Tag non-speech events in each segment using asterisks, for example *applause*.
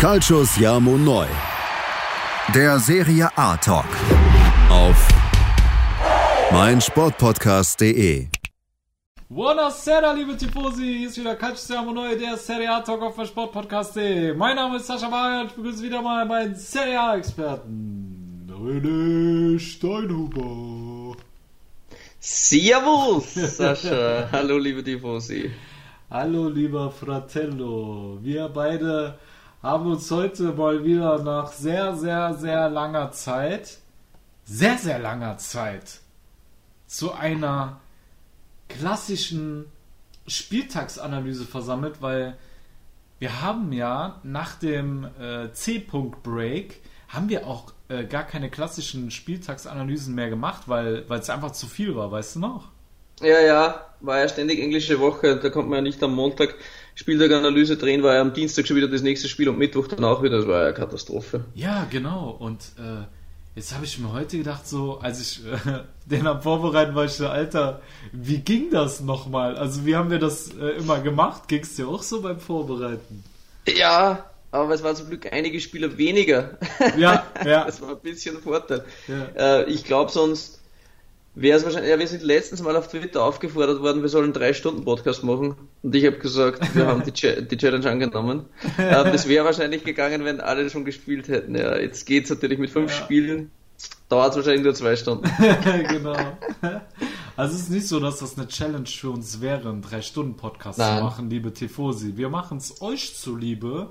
Calcius Jamo Neu. Der Serie A Talk. Auf meinsportpodcast.de. Buonasera, liebe Tifosi. Hier ist wieder Calcius Jamo Neu, der Serie A Talk auf meinsportpodcast.de. Mein Name ist Sascha Mayer und ich begrüße wieder mal meinen Serie A Experten, René Steinhuber. Servus, Sascha. Hallo, liebe Tifosi. Hallo, lieber Fratello. Wir beide haben uns heute mal wieder nach sehr, sehr, sehr langer Zeit, sehr, sehr langer Zeit, zu einer klassischen Spieltagsanalyse versammelt, weil wir haben ja nach dem äh, C-Punkt-Break haben wir auch äh, gar keine klassischen Spieltagsanalysen mehr gemacht, weil es einfach zu viel war, weißt du noch? Ja, ja, war ja ständig englische Woche, da konnte man ja nicht am Montag Spieltaganalyse drehen, war ja am Dienstag schon wieder das nächste Spiel und Mittwoch dann auch wieder, das war ja eine Katastrophe. Ja, genau, und äh, jetzt habe ich mir heute gedacht, so, als ich äh, *laughs* den am Vorbereiten war, ich so, Alter, wie ging das nochmal? Also, wie haben wir das äh, immer gemacht? Ging es dir auch so beim Vorbereiten? Ja, aber es waren zum Glück einige Spieler weniger. Ja, *laughs* ja. das war ein bisschen ein Vorteil. Ja. Äh, ich glaube sonst wäre es wahrscheinlich, ja, wir sind letztens mal auf Twitter aufgefordert worden, wir sollen drei Stunden Podcast machen. Und ich habe gesagt, wir haben die, die, Challenge angenommen. *laughs* äh, das wäre wahrscheinlich gegangen, wenn alle schon gespielt hätten. Ja, jetzt geht's natürlich mit fünf ja. Spielen. Dauert es wahrscheinlich nur zwei Stunden. *laughs* genau. Also es ist nicht so, dass das eine Challenge für uns wäre, einen drei Stunden Podcast Nein. zu machen, liebe Tifosi. Wir machen es euch zuliebe,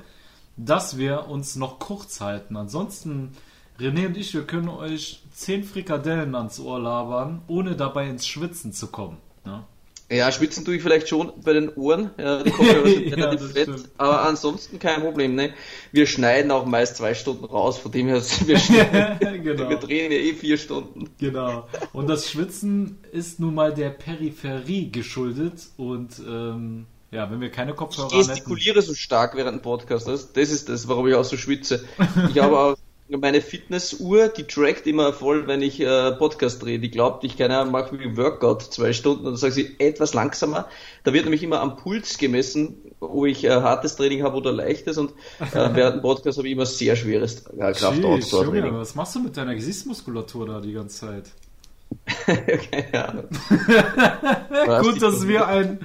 dass wir uns noch kurz halten. Ansonsten René und ich, wir können euch zehn Frikadellen ans Ohr labern, ohne dabei ins Schwitzen zu kommen. Ja, ja schwitzen tue ich vielleicht schon bei den Ohren. Ja, die Kopfhörer sind *laughs* ja, fett, aber ansonsten kein Problem. Ne? Wir schneiden auch meist zwei Stunden raus, von dem her *laughs* wir, *laughs* genau. wir drehen ja eh vier Stunden. Genau. Und das Schwitzen ist nun mal der Peripherie geschuldet und ähm, ja, wenn wir keine Kopfhörer haben. Ich gestikuliere so stark während dem Podcast. Das, das ist das, warum ich auch so schwitze. Ich habe auch meine Fitnessuhr, die trackt immer voll, wenn ich äh, Podcast drehe. Die glaubt, ich keine Ahnung, mache wie Workout zwei Stunden und dann sagt sie etwas langsamer. Da wird nämlich immer am Puls gemessen, ob ich äh, hartes Training habe oder leichtes und äh, *laughs* während dem Podcast habe ich immer sehr schweres äh, Kraft-Ausdauer-Training. Was machst du mit deiner Gesichtsmuskulatur da die ganze Zeit? Keine *laughs* Ahnung. gut, dass wir ein,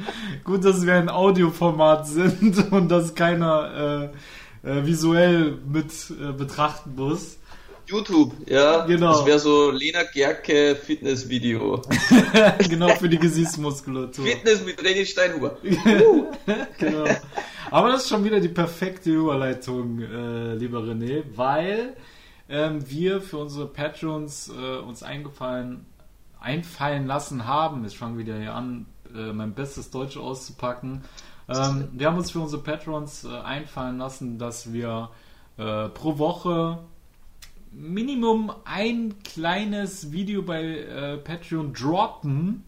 gut, dass wir ein Audioformat sind *laughs* und dass keiner äh, äh, visuell mit äh, betrachten muss. YouTube, ja. Genau. Das wäre so Lena Gerke Fitnessvideo. *laughs* genau, für die Gesichtsmuskulatur. Fitness mit René Steinhuber. *laughs* genau. Aber das ist schon wieder die perfekte Überleitung, äh, lieber René, weil ähm, wir für unsere Patrons äh, uns eingefallen, einfallen lassen haben, ich fange wieder hier an, äh, mein bestes Deutsch auszupacken, ähm, wir haben uns für unsere Patrons äh, einfallen lassen, dass wir äh, pro Woche Minimum ein kleines Video bei äh, Patreon droppen,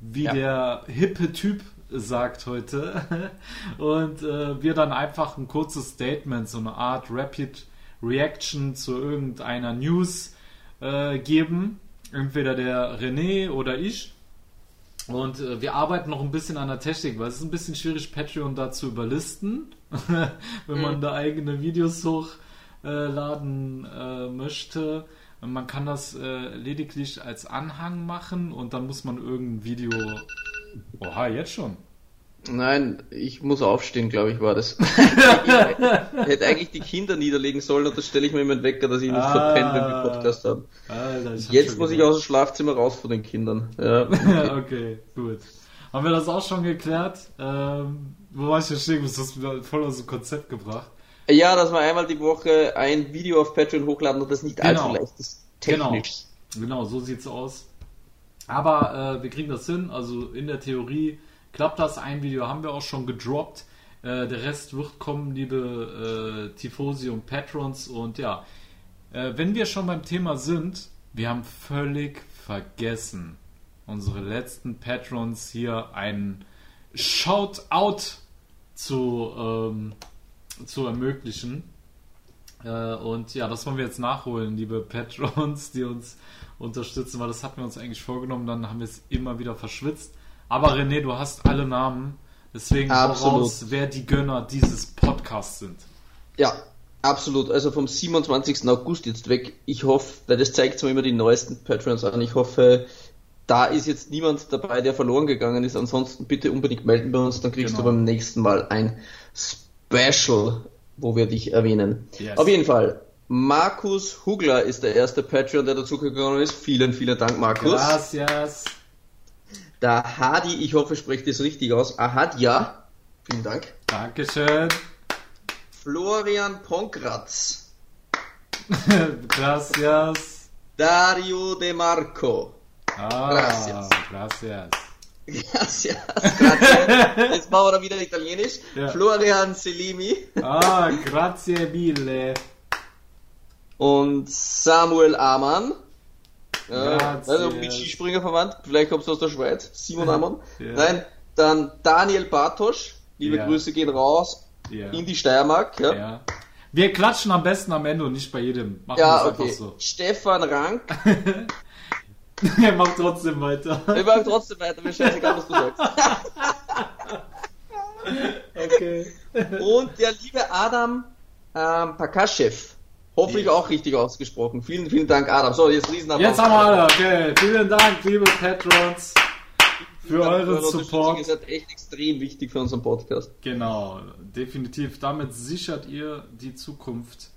wie ja. der hippe Typ sagt heute. *laughs* Und äh, wir dann einfach ein kurzes Statement, so eine Art Rapid Reaction zu irgendeiner News äh, geben. Entweder der René oder ich. Und äh, wir arbeiten noch ein bisschen an der Technik, weil es ist ein bisschen schwierig, Patreon da zu überlisten, *laughs* wenn man mhm. da eigene Videos hochladen äh, möchte. Man kann das äh, lediglich als Anhang machen und dann muss man irgendein Video. Oha, jetzt schon. Nein, ich muss aufstehen, glaube ich, war das. *laughs* ich hätte eigentlich die Kinder niederlegen sollen und das stelle ich mir immer Wecker, dass ich nicht ah, verpenne, wenn wir Podcast haben. Alter, Jetzt muss ich aus dem Schlafzimmer raus von den Kindern. Ja. *laughs* okay, gut. Haben wir das auch schon geklärt? Ähm, wo war ich denn stehen? Du hast mir voll aus dem Konzept gebracht. Ja, dass wir einmal die Woche ein Video auf Patreon hochladen und das nicht genau. allzu leicht ist. Technisch. Genau, genau so sieht's aus. Aber äh, wir kriegen das hin. Also in der Theorie klappt das. Ein Video haben wir auch schon gedroppt. Äh, der Rest wird kommen, liebe äh, Tifosi und Patrons. Und ja, äh, wenn wir schon beim Thema sind, wir haben völlig vergessen, unsere letzten Patrons hier einen Shoutout zu, ähm, zu ermöglichen. Äh, und ja, das wollen wir jetzt nachholen, liebe Patrons, die uns unterstützen, weil das hatten wir uns eigentlich vorgenommen, dann haben wir es immer wieder verschwitzt. Aber René, du hast alle Namen. Deswegen Absolut. voraus, wer die Gönner dieses Podcasts sind. Ja, Absolut, also vom 27. August jetzt weg. Ich hoffe, weil das zeigt zwar immer die neuesten Patrons an, ich hoffe, da ist jetzt niemand dabei, der verloren gegangen ist. Ansonsten bitte unbedingt melden bei uns, dann kriegst genau. du beim nächsten Mal ein Special, wo wir dich erwähnen. Yes. Auf jeden Fall, Markus Hugler ist der erste Patreon, der dazugekommen ist. Vielen, vielen Dank, Markus. Gracias. Der Hadi, ich hoffe, spricht das richtig aus. Ahadja. Vielen Dank. Dankeschön. Florian Ponkratz. *laughs* gracias. Dario De Marco. Ah, gracias. Gracias. Gracias. gracias. *laughs* Jetzt machen wir wieder Italienisch. Ja. Florian Selimi. Ah, grazie mille. Und Samuel Amann. Ja, also mit Skispringer verwandt. Vielleicht kommst du aus der Schweiz. Simon Amann. Ja. Nein, dann Daniel Bartosch. Liebe ja. Grüße gehen raus in die Steiermark. Ja. Wir klatschen am besten am Ende und nicht bei jedem. Machen ja, okay. So. Stefan Rank. *laughs* er macht trotzdem weiter. Er macht trotzdem weiter, mir scheißegal, was du sagst. *laughs* okay. Und der liebe Adam ähm, Pakaschew. Hoffentlich auch richtig ausgesprochen. Vielen, vielen Dank, Adam. So, jetzt Riesenapplaus. Jetzt haben wir alle. Okay. Vielen Dank, liebe Patrons für euren Support. Ihr seid echt extrem wichtig für unseren Podcast. Genau, definitiv. Damit sichert ihr die Zukunft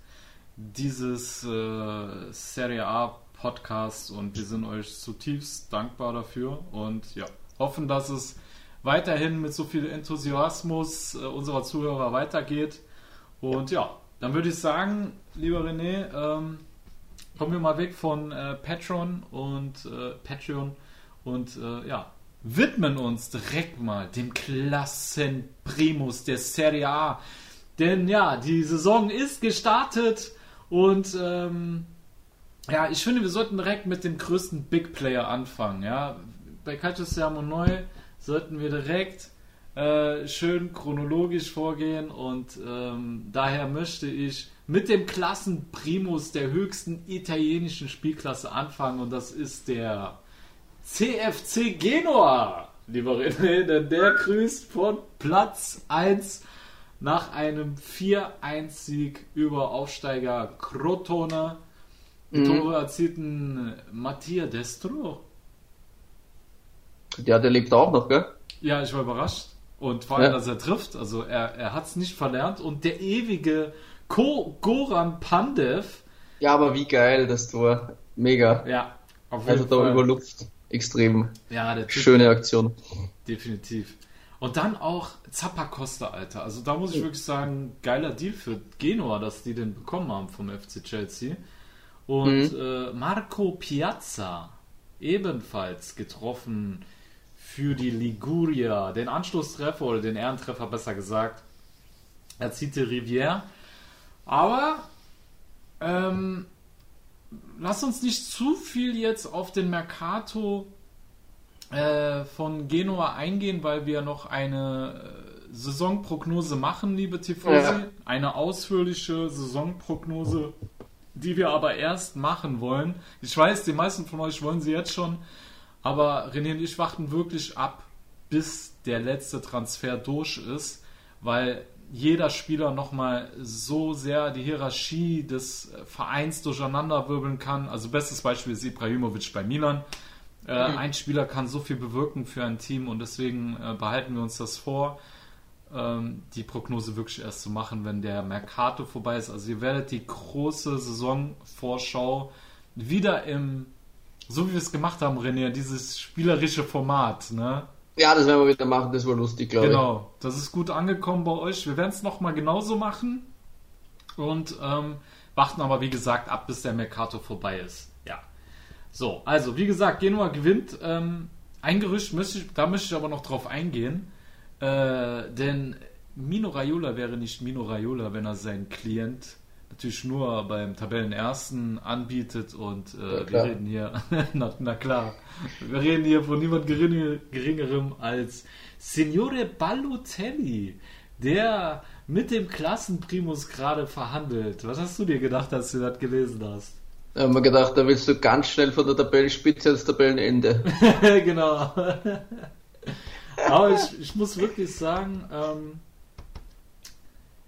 dieses äh, Serie A Podcasts und wir sind euch zutiefst dankbar dafür und ja, hoffen, dass es weiterhin mit so viel Enthusiasmus äh, unserer Zuhörer weitergeht. Und ja, dann würde ich sagen, lieber René, ähm, kommen wir mal weg von äh, Patreon und äh, Patreon und äh, ja, widmen uns direkt mal dem Klassenprimus der Serie A. Denn ja, die Saison ist gestartet und ähm, ja, ich finde, wir sollten direkt mit dem größten Big Player anfangen. Ja, bei Calcio Siamo Neu sollten wir direkt äh, schön chronologisch vorgehen und ähm, daher möchte ich mit dem Klassenprimus der höchsten italienischen Spielklasse anfangen und das ist der CFC Genua, lieber René, denn der grüßt von Platz 1 nach einem 4-1-Sieg über Aufsteiger Crotone. Mhm. Tore erzielten Mattia Destro. Ja, der lebt auch noch, gell? Ja, ich war überrascht. Und vor allem, ja. dass er trifft. Also er, er hat es nicht verlernt. Und der ewige Ko Goran Pandev. Ja, aber wie geil das Tor. Mega. Ja, auf jeden also Fall. da über Luft extrem ja, schöne Aktion. Definitiv. Und dann auch Zappacosta, Alter. Also da muss ich wirklich sagen, geiler Deal für Genua, dass die den bekommen haben vom FC Chelsea. Und mhm. äh, Marco Piazza, ebenfalls getroffen für die Liguria. Den Anschlusstreffer oder den Ehrentreffer besser gesagt, erzielte Rivière. Aber ähm, lass uns nicht zu viel jetzt auf den Mercato äh, von Genua eingehen, weil wir noch eine äh, Saisonprognose machen, liebe Tifosi. Ja. Eine ausführliche Saisonprognose, die wir aber erst machen wollen. Ich weiß, die meisten von euch wollen sie jetzt schon, aber René und ich warten wirklich ab, bis der letzte Transfer durch ist, weil jeder Spieler nochmal so sehr die Hierarchie des Vereins durcheinanderwirbeln kann. Also bestes Beispiel ist Ibrahimovic bei Milan. Äh, mhm. Ein Spieler kann so viel bewirken für ein Team und deswegen äh, behalten wir uns das vor, ähm, die Prognose wirklich erst zu machen, wenn der Mercato vorbei ist. Also ihr werdet die große Saisonvorschau wieder im, so wie wir es gemacht haben, René, dieses spielerische Format, ne? Ja, das werden wir wieder machen, das war lustig, glaube genau, ich. Genau, das ist gut angekommen bei euch. Wir werden es nochmal genauso machen und ähm, warten aber, wie gesagt, ab, bis der Mercato vorbei ist. Ja. So, also, wie gesagt, Genua gewinnt. Ähm, ein Gerücht, möchte ich, da möchte ich aber noch drauf eingehen, äh, denn Mino Raiola wäre nicht Mino Raiola, wenn er seinen Klient natürlich nur beim Tabellenersten anbietet und äh, ja, wir reden hier, *laughs* na, na, klar, wir reden hier von niemand geringer, geringerem als Signore Balotelli, der mit dem Klassenprimus gerade verhandelt. Was hast du dir gedacht, als du das gelesen hast? Ich habe mir gedacht, da willst du ganz schnell von der Tabellenspitze ins Tabellenende. *laughs* genau. *laughs* Aber ich, ich muss wirklich sagen, ähm,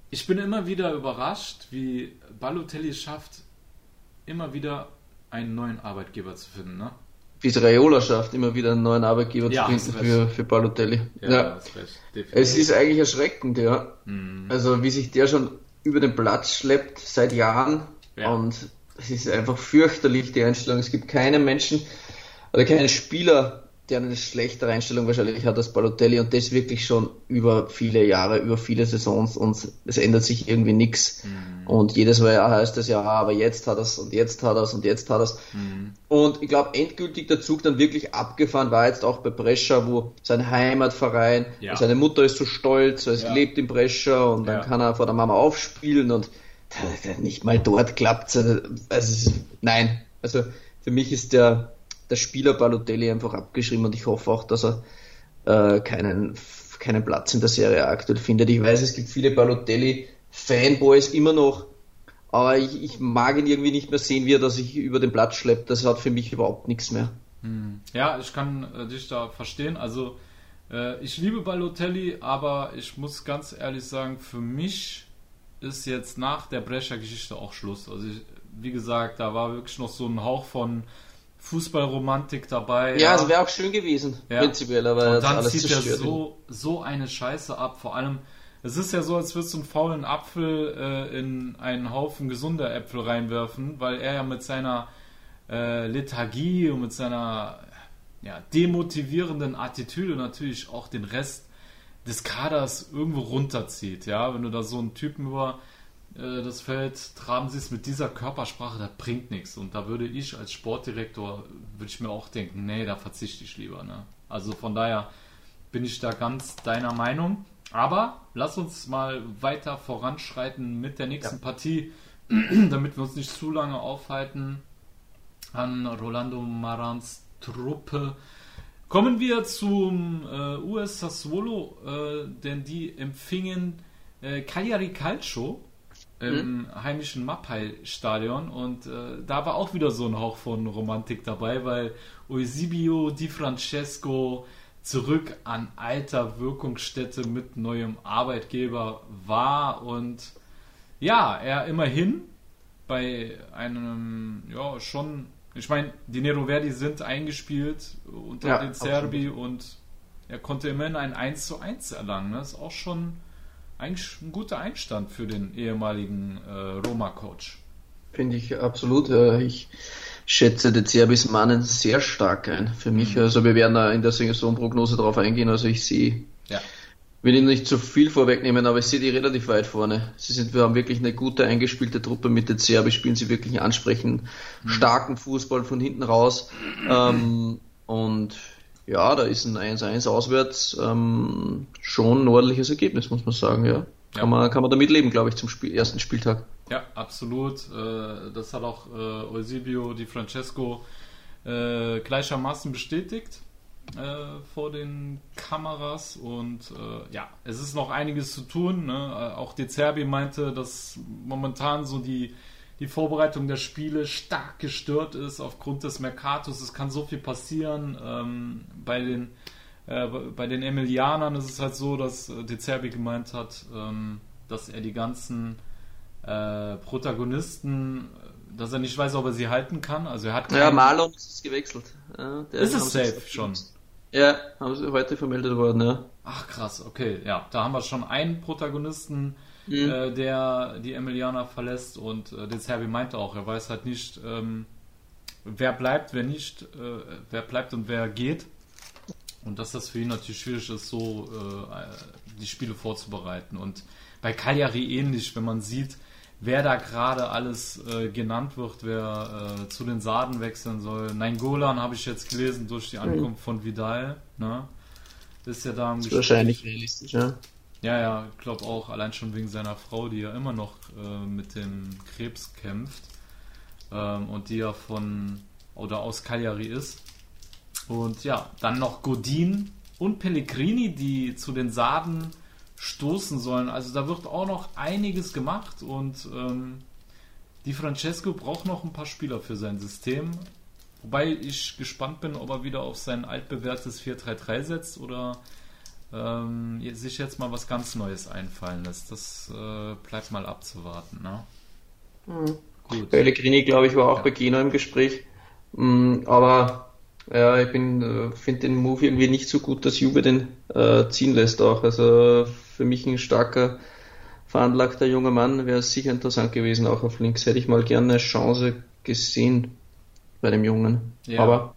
ich bin immer wieder überrascht, wie Balotelli schafft, immer wieder einen neuen Arbeitgeber zu finden. Ne? Wie es Raiola schafft, immer wieder einen neuen Arbeitgeber Ja, zu finden für, für Balotelli. Ja, Ja. Es ist eigentlich erschreckend, ja. Mhm. Also wie sich der schon über den Platz schleppt seit Jahren Ja. und es ist einfach fürchterlich die Einstellung. Es gibt keinen Menschen oder keinen Spieler, der eine schlechtere Einstellung wahrscheinlich hat als Balotelli und das wirklich schon über viele Jahre, über viele Saisons und es ändert sich irgendwie nichts. Mhm. Und jedes Mal heißt es ja, ah, aber jetzt hat er's und jetzt hat er's und jetzt hat er's. Mhm. Und ich glaube, endgültig der Zug dann wirklich abgefahren war jetzt auch bei Brescia, wo sein Heimatverein, Ja. seine Mutter ist so stolz, es Ja. lebt in Brescia und dann kann er vor der Mama aufspielen und nicht mal dort klappt es. Also, nein, also für mich ist der, der Spieler Balotelli einfach abgeschrieben und ich hoffe auch, dass er äh, keinen, keinen Platz in der Serie aktuell findet. Ich weiß, es gibt viele Balotelli-Fanboys immer noch, aber ich, ich mag ihn irgendwie nicht mehr sehen, wie er da sich über den Platz schleppt. Das hat für mich überhaupt nichts mehr. Hm. Ja, ich kann äh, dich da verstehen. Also, äh, ich liebe Balotelli, aber ich muss ganz ehrlich sagen, für mich ist jetzt nach der Brescia-Geschichte auch Schluss. Also, ich, wie gesagt, da war wirklich noch so ein Hauch von Fußballromantik dabei. Ja, es wäre auch schön gewesen, Ja. prinzipiell, aber er Und dann zieht er so, so eine Scheiße ab. Vor allem, es ist ja so, als würdest du einen faulen Apfel äh, in einen Haufen gesunder Äpfel reinwerfen, weil er ja mit seiner äh, Lethargie und mit seiner ja, demotivierenden Attitüde natürlich auch den Rest des Kaders irgendwo runterzieht. Ja, wenn du da so einen Typen über äh, das Feld traben siehst mit dieser Körpersprache, das bringt nichts. Und da würde ich als Sportdirektor, würde ich mir auch denken, nee, da verzichte ich lieber. Ne? Also von daher bin ich da ganz deiner Meinung. Aber lass uns mal weiter voranschreiten mit der nächsten Partie, *clears throat* damit wir uns nicht zu lange aufhalten an Rolando Marans Truppe. Kommen wir zum äh, US Sassuolo, äh, denn die empfingen äh, Cagliari Calcio im heimischen Mappai-Stadion und äh, da war auch wieder so ein Hauch von Romantik dabei, weil Eusebio Di Francesco zurück an alter Wirkungsstätte mit neuem Arbeitgeber war und ja, er immerhin bei einem, ja, schon, ich meine, die Nero Verdi sind eingespielt unter Ja, den Serbi und er konnte immerhin ein 1 zu 1 erlangen. ne? Das ist auch schon eigentlich ein guter Einstand für den ehemaligen äh, Roma-Coach. Finde ich absolut. Äh, Ich schätze De Zerbis Mannen sehr stark ein. Für mich, Mhm. also wir werden da in der Saisonprognose drauf eingehen. Also ich sehe, Ja. will Ihnen nicht zu viel vorwegnehmen, aber ich sehe die relativ weit vorne. Sie sind, wir haben wirklich eine gute eingespielte Truppe mit De Zerbi, spielen sie wirklich einen ansprechenden, Mhm. starken Fußball von hinten raus. Ähm, und ja, da ist ein 1-1 auswärts ähm, schon ein ordentliches Ergebnis, muss man sagen, ja. Ja. Kann, man, kann man damit leben, glaube ich, zum Spiel, ersten Spieltag. Ja, absolut. Äh, Das hat auch äh, Eusebio Di Francesco äh, gleichermaßen bestätigt vor den Kameras. Und äh, ja, es ist noch einiges zu tun. Ne? Auch De Zerbi meinte, dass momentan so die, die Vorbereitung der Spiele stark gestört ist aufgrund des Mercatos. Es kann so viel passieren. Ähm, bei den äh, bei den Emilianern ist es halt so, dass äh, De Zerbi gemeint hat, ähm, dass er die ganzen äh, Protagonisten, dass er nicht weiß, ob er sie halten kann. Also er hat Ja, keinen- Marlon ist es gewechselt. Ja, Ist es safe schon? Ja, haben sie heute vermeldet worden, ja. Ach krass, okay, ja, da haben wir schon einen Protagonisten, Mhm. äh, der die Emilianer verlässt und äh, De Zerbi meinte auch, er weiß halt nicht, ähm, wer bleibt, wer nicht, äh, wer bleibt und wer geht. Und dass das für ihn natürlich schwierig ist, so äh, die Spiele vorzubereiten. Und bei Cagliari ähnlich, wenn man sieht, wer da gerade alles äh, genannt wird, wer äh, zu den Sarden wechseln soll. Nein, Golan habe ich jetzt gelesen durch die Ankunft von Vidal. Ne? Ist ja da im wahrscheinlich realistisch, ja. Ja, ja, ich glaube auch, allein schon wegen seiner Frau, die ja immer noch äh, mit dem Krebs kämpft ähm, und die ja von oder aus Cagliari ist. Und ja, dann noch Godin und Pellegrini, die zu den Sarden stoßen sollen. Also da wird auch noch einiges gemacht und ähm, die Francesco braucht noch ein paar Spieler für sein System. Wobei ich gespannt bin, ob er wieder auf sein altbewährtes 4-3-3 setzt oder ähm, sich jetzt mal was ganz Neues einfallen lässt. Das äh, bleibt mal abzuwarten. Ne? Mhm. Gut. Pellegrini, glaube ich, war auch ja. bei Gino im Gespräch. Mhm, aber ja, ich bin, äh, finde den Move irgendwie nicht so gut, dass Juve den äh, ziehen lässt auch. Also für mich ein starker, veranlagter junger Mann wäre sicher interessant gewesen, auch auf links. Hätte ich mal gerne eine Chance gesehen bei dem Jungen. Ja. Aber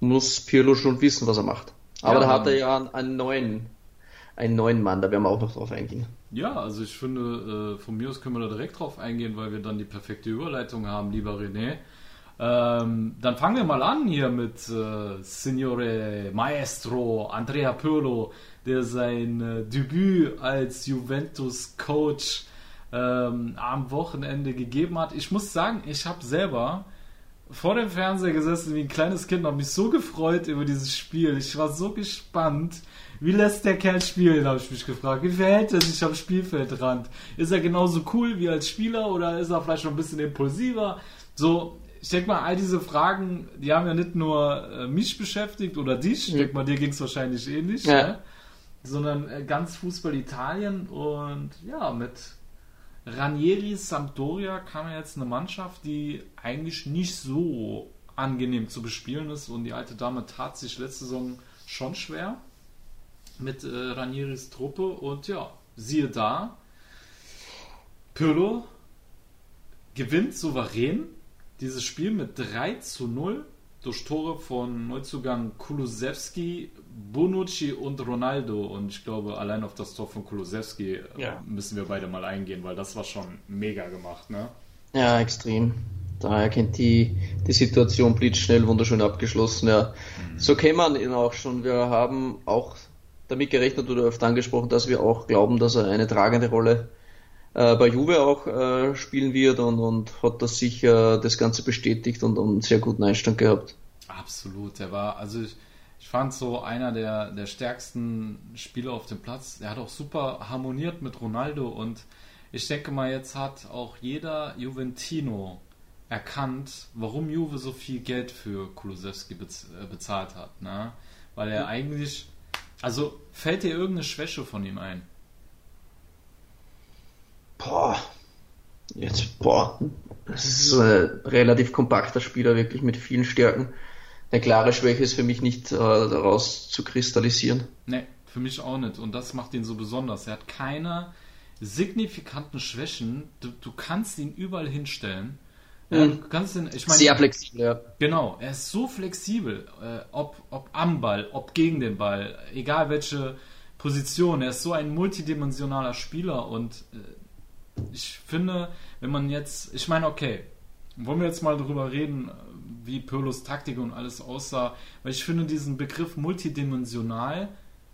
muss Pirlo schon wissen, was er macht. Aber ja, da hat er ja einen neuen, einen neuen Mann, da werden wir auch noch drauf eingehen. Ja, also ich finde, äh, von mir aus können wir da direkt drauf eingehen, weil wir dann die perfekte Überleitung haben, lieber René. Ähm, dann fangen wir mal an hier mit äh, Signore Maestro Andrea Pirlo, der sein äh, Debüt als Juventus-Coach ähm, am Wochenende gegeben hat. Ich muss sagen, ich habe selber vor dem Fernseher gesessen wie ein kleines Kind und habe mich so gefreut über dieses Spiel. Ich war so gespannt. Wie lässt der Kerl spielen, habe ich mich gefragt. Wie verhält er sich am Spielfeldrand? Ist er genauso cool wie als Spieler oder ist er vielleicht noch ein bisschen impulsiver? So, ich denke mal, all diese Fragen, die haben ja nicht nur äh, mich beschäftigt oder dich, ich denke mal, dir ging es wahrscheinlich ähnlich, ja. ne? sondern äh, ganz Fußball Italien und ja, mit Ranieri Sampdoria kam ja jetzt eine Mannschaft, die eigentlich nicht so angenehm zu bespielen ist. Und die alte Dame tat sich letzte Saison schon schwer mit äh, Ranieris Truppe. Und ja, siehe da, Pirlo gewinnt souverän dieses Spiel mit 3 zu 0 durch Tore von Neuzugang Kulusewski, Bonucci und Ronaldo. Und ich glaube, allein auf das Tor von Kulusewski äh, ja. müssen wir beide mal eingehen, weil das war schon mega gemacht, ne? Ja, extrem. Da erkennt die, die Situation blitzschnell, wunderschön abgeschlossen. Ja. Mhm. So kennt man ihn auch schon. Wir haben auch damit gerechnet oder öfter angesprochen, dass wir auch glauben, dass er eine tragende Rolle äh, bei Juve auch äh, spielen wird und, und hat das sicher das Ganze bestätigt und, und einen sehr guten Einstand gehabt. Absolut, der war, also ich, ich fand so einer der, der stärksten Spieler auf dem Platz. Der hat auch super harmoniert mit Ronaldo und ich denke mal, jetzt hat auch jeder Juventino erkannt, warum Juve so viel Geld für Kulusewski äh, bezahlt hat. Ne? Weil er eigentlich, also fällt dir irgendeine Schwäche von ihm ein? Boah. Jetzt, boah. Das ist ein relativ kompakter Spieler, wirklich mit vielen Stärken. Eine klare Schwäche ist für mich nicht äh, daraus zu kristallisieren. Nee, für mich auch nicht. Und das macht ihn so besonders. Er hat keine signifikanten Schwächen. Du, du kannst ihn überall hinstellen. Ja, du kannst ihn, ich meine, Sehr flexibel, ja. Genau, er ist so flexibel, äh, ob, ob am Ball, ob gegen den Ball, egal welche Position. Er ist so ein multidimensionaler Spieler und äh, ich finde, wenn man jetzt, ich meine, okay, wollen wir jetzt mal darüber reden, wie Pirlos Taktik und alles aussah, weil ich finde diesen Begriff multidimensional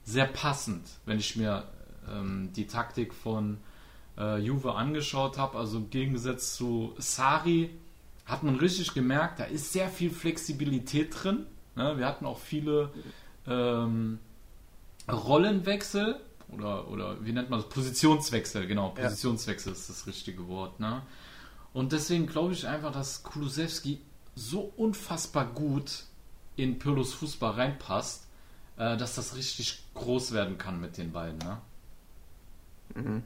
sehr passend, wenn ich mir ähm, die Taktik von äh, Juve angeschaut habe. Also im Gegensatz zu Sari hat man richtig gemerkt, da ist sehr viel Flexibilität drin. Ne? Wir hatten auch viele ähm, Rollenwechsel oder, oder wie nennt man das? Positionswechsel, genau, Positionswechsel ja. ist das richtige Wort. Ne? Und deswegen glaube ich einfach, dass Kulusewski so unfassbar gut in Pirlos Fußball reinpasst, äh, dass das richtig groß werden kann mit den beiden. Ne? Mhm.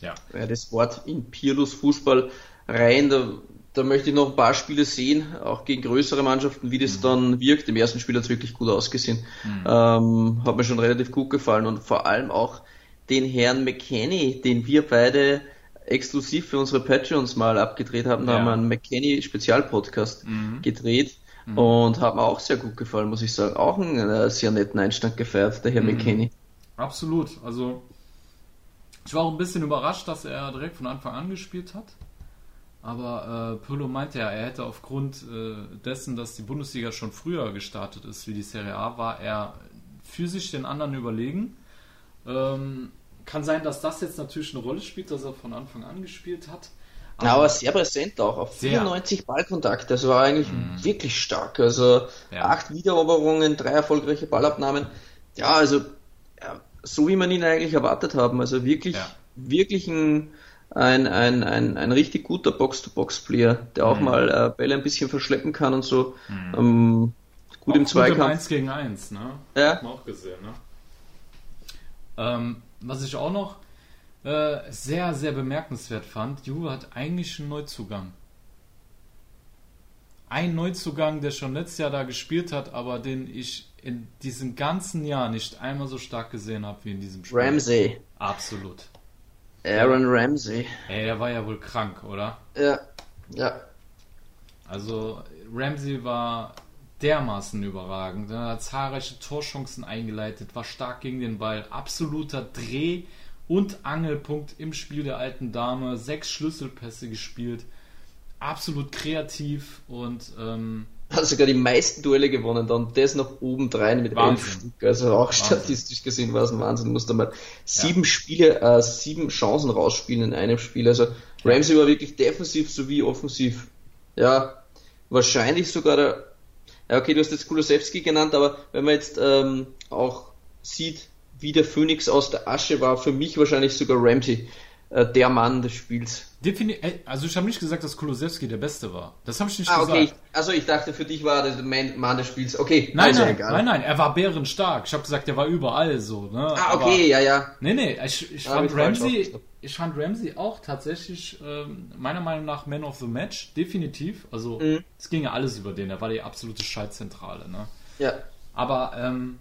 Ja. ja. Das Wort in Pirlos Fußball rein, da, da möchte ich noch ein paar Spiele sehen, auch gegen größere Mannschaften, wie das mhm. dann wirkt. Im ersten Spiel hat es wirklich gut ausgesehen. Mhm. Ähm, hat mir schon relativ gut gefallen und vor allem auch den Herrn McKenny, den wir beide exklusiv für unsere Patreons mal abgedreht haben. Da ja. haben wir einen McKenny Spezialpodcast mhm. gedreht mhm. und hat mir auch sehr gut gefallen, muss ich sagen. Auch einen äh, sehr netten Einstand gefeiert, der Herr mhm. McKenny. Absolut. Also ich war auch ein bisschen überrascht, dass er direkt von Anfang an gespielt hat. Aber äh, Pirlo meinte ja, er hätte aufgrund äh, dessen, dass die Bundesliga schon früher gestartet ist wie die Serie A, war er physisch den anderen überlegen. Ähm, kann sein, dass das jetzt natürlich eine Rolle spielt, dass er von Anfang an gespielt hat. Aber, aber sehr präsent auch, auf 94 Ballkontakte, das war eigentlich mhm. wirklich stark. Also ja. acht Wiedereroberungen, drei erfolgreiche Ballabnahmen. Ja, also ja, so wie man ihn eigentlich erwartet haben. Also wirklich, ja. wirklich ein, ein, ein, ein, ein richtig guter Box-to-Box-Player, der auch mhm. mal äh, Bälle ein bisschen verschleppen kann und so. Mhm. Ähm, gut auch im Zweikampf. 1 gegen 1, ne? Ja. Hat man auch gesehen, ne? Ähm, was ich auch noch äh, sehr, sehr bemerkenswert fand, Juve hat eigentlich einen Neuzugang. Ein Neuzugang, der schon letztes Jahr da gespielt hat, aber den ich in diesem ganzen Jahr nicht einmal so stark gesehen habe wie in diesem Spiel. Ramsey. Absolut. Aaron Ramsey. Ey, der war ja wohl krank, oder? Ja, ja. Also Ramsey war dermaßen überragend. Er hat zahlreiche Torchancen eingeleitet, war stark gegen den Ball, absoluter Dreh- und Angelpunkt im Spiel der alten Dame, sechs Schlüsselpässe gespielt, absolut kreativ und ähm, Hat sogar die meisten Duelle gewonnen, dann das noch obendrein mit elf Stück. Also auch Wahnsinn. statistisch gesehen war es ein Wahnsinn. Musste mal sieben Spiele, äh, sieben Chancen rausspielen in einem Spiel. Also Ramsey war wirklich defensiv sowie offensiv. Ja, wahrscheinlich sogar der. Ja, okay, du hast jetzt Kulosewski genannt, aber wenn man jetzt ähm, auch sieht, wie der Phoenix aus der Asche war, für mich wahrscheinlich sogar Ramsey äh, der Mann des Spiels. Defini ey, also ich habe nicht gesagt, dass Kulosewski der Beste war. Das habe ich nicht Ah, gesagt. okay. Also ich dachte, für dich war der Man, Mann des Spiels. Okay, Nein, also nein, egal. nein, nein, er war bärenstark. Ich habe gesagt, er war überall so. Ne? Ah, Aber- okay, ja, ja. Nee, nee, ich, ich, Ja, fand ich falsch Ramsey, ich fand Ramsey auch tatsächlich ähm, meiner Meinung nach Man of the Match, definitiv. Also Mhm. es ging ja alles über den, er war die absolute Schaltzentrale. Ne? Ja. Aber ähm,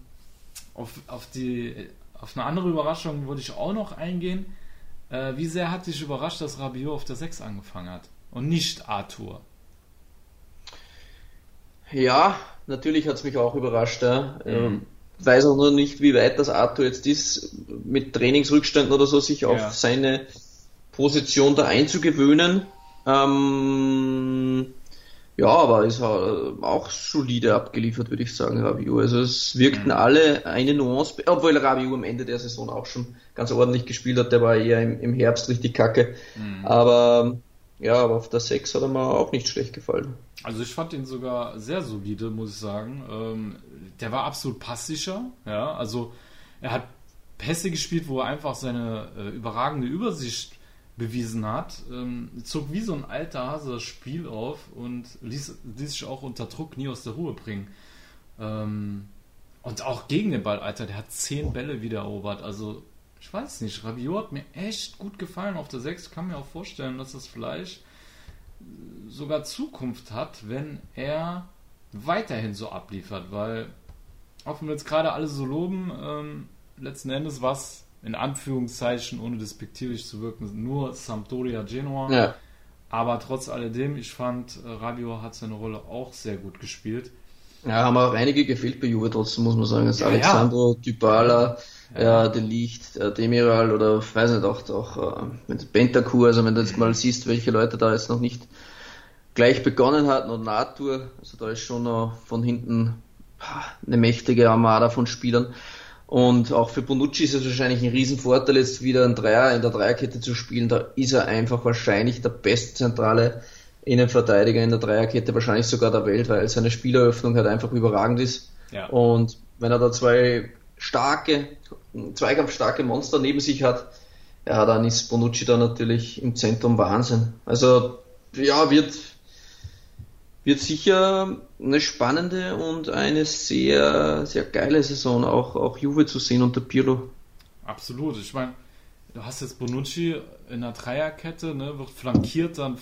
auf, auf, die, auf eine andere Überraschung wollte ich auch noch eingehen. Äh, wie sehr hat dich überrascht, dass Rabiot auf der 6 angefangen hat und nicht Arthur? Ja, natürlich hat's mich auch überrascht. Ja. Ähm, weiß auch nur nicht, wie weit das Arthur jetzt ist, mit Trainingsrückständen oder so, sich auf Ja. seine Position da einzugewöhnen. Ähm, ja, aber ist auch auch solide abgeliefert, würde ich sagen, Rabiot. Also es wirkten alle eine Nuance, obwohl Rabiot am Ende der Saison auch schon ganz ordentlich gespielt hat, der war eher im, im Herbst richtig kacke. Aber ja, aber auf der 6 hat er mir auch nicht schlecht gefallen. Also ich fand ihn sogar sehr solide, muss ich sagen. Ähm, der war absolut passsicher. Ja, also er hat Pässe gespielt, wo er einfach seine äh, überragende Übersicht bewiesen hat. Ähm, zog wie so ein alter Hase das Spiel auf und ließ, ließ sich auch unter Druck nie aus der Ruhe bringen. Ähm, und auch gegen den Ball, Alter, der hat zehn Bälle wieder erobert. Also ich weiß nicht, Rabiot hat mir echt gut gefallen auf der 6. Ich kann mir auch vorstellen, dass das vielleicht sogar Zukunft hat, wenn er weiterhin so abliefert, weil auch wenn wir jetzt gerade alle so loben, ähm, letzten Endes was in Anführungszeichen, ohne despektierlich zu wirken, nur Sampdoria Genua. Ja. Aber trotz alledem, ich fand, äh, Rabiot hat seine Rolle auch sehr gut gespielt. Ja, haben auch einige gefehlt bei Juve trotzdem, muss man sagen. Das Ja, Alexandro, Dybala, Ja. ja, De Licht, äh, Demiral oder ich weiß nicht, auch, auch äh, mit Bentancur, also wenn du jetzt mal siehst, welche Leute da jetzt noch nicht gleich begonnen hatten und Natur, also da ist schon noch von hinten pah, eine mächtige Armada von Spielern. Und auch für Bonucci ist es wahrscheinlich ein Riesenvorteil, jetzt wieder ein Dreier in der Dreierkette zu spielen. Da ist er einfach wahrscheinlich der beste zentrale Innenverteidiger in der Dreierkette, wahrscheinlich sogar der Welt, weil seine Spieleröffnung halt einfach überragend ist. Ja. Und wenn er da zwei starke, zweikampfstarke Monster neben sich hat, ja, dann ist Bonucci da natürlich im Zentrum Wahnsinn. Also, ja, wird, wird sicher eine spannende und eine sehr, sehr geile Saison, auch, auch Juve zu sehen unter Pirlo. Absolut. Ich meine, du hast jetzt Bonucci in der Dreierkette, ne, wird flankiert dann,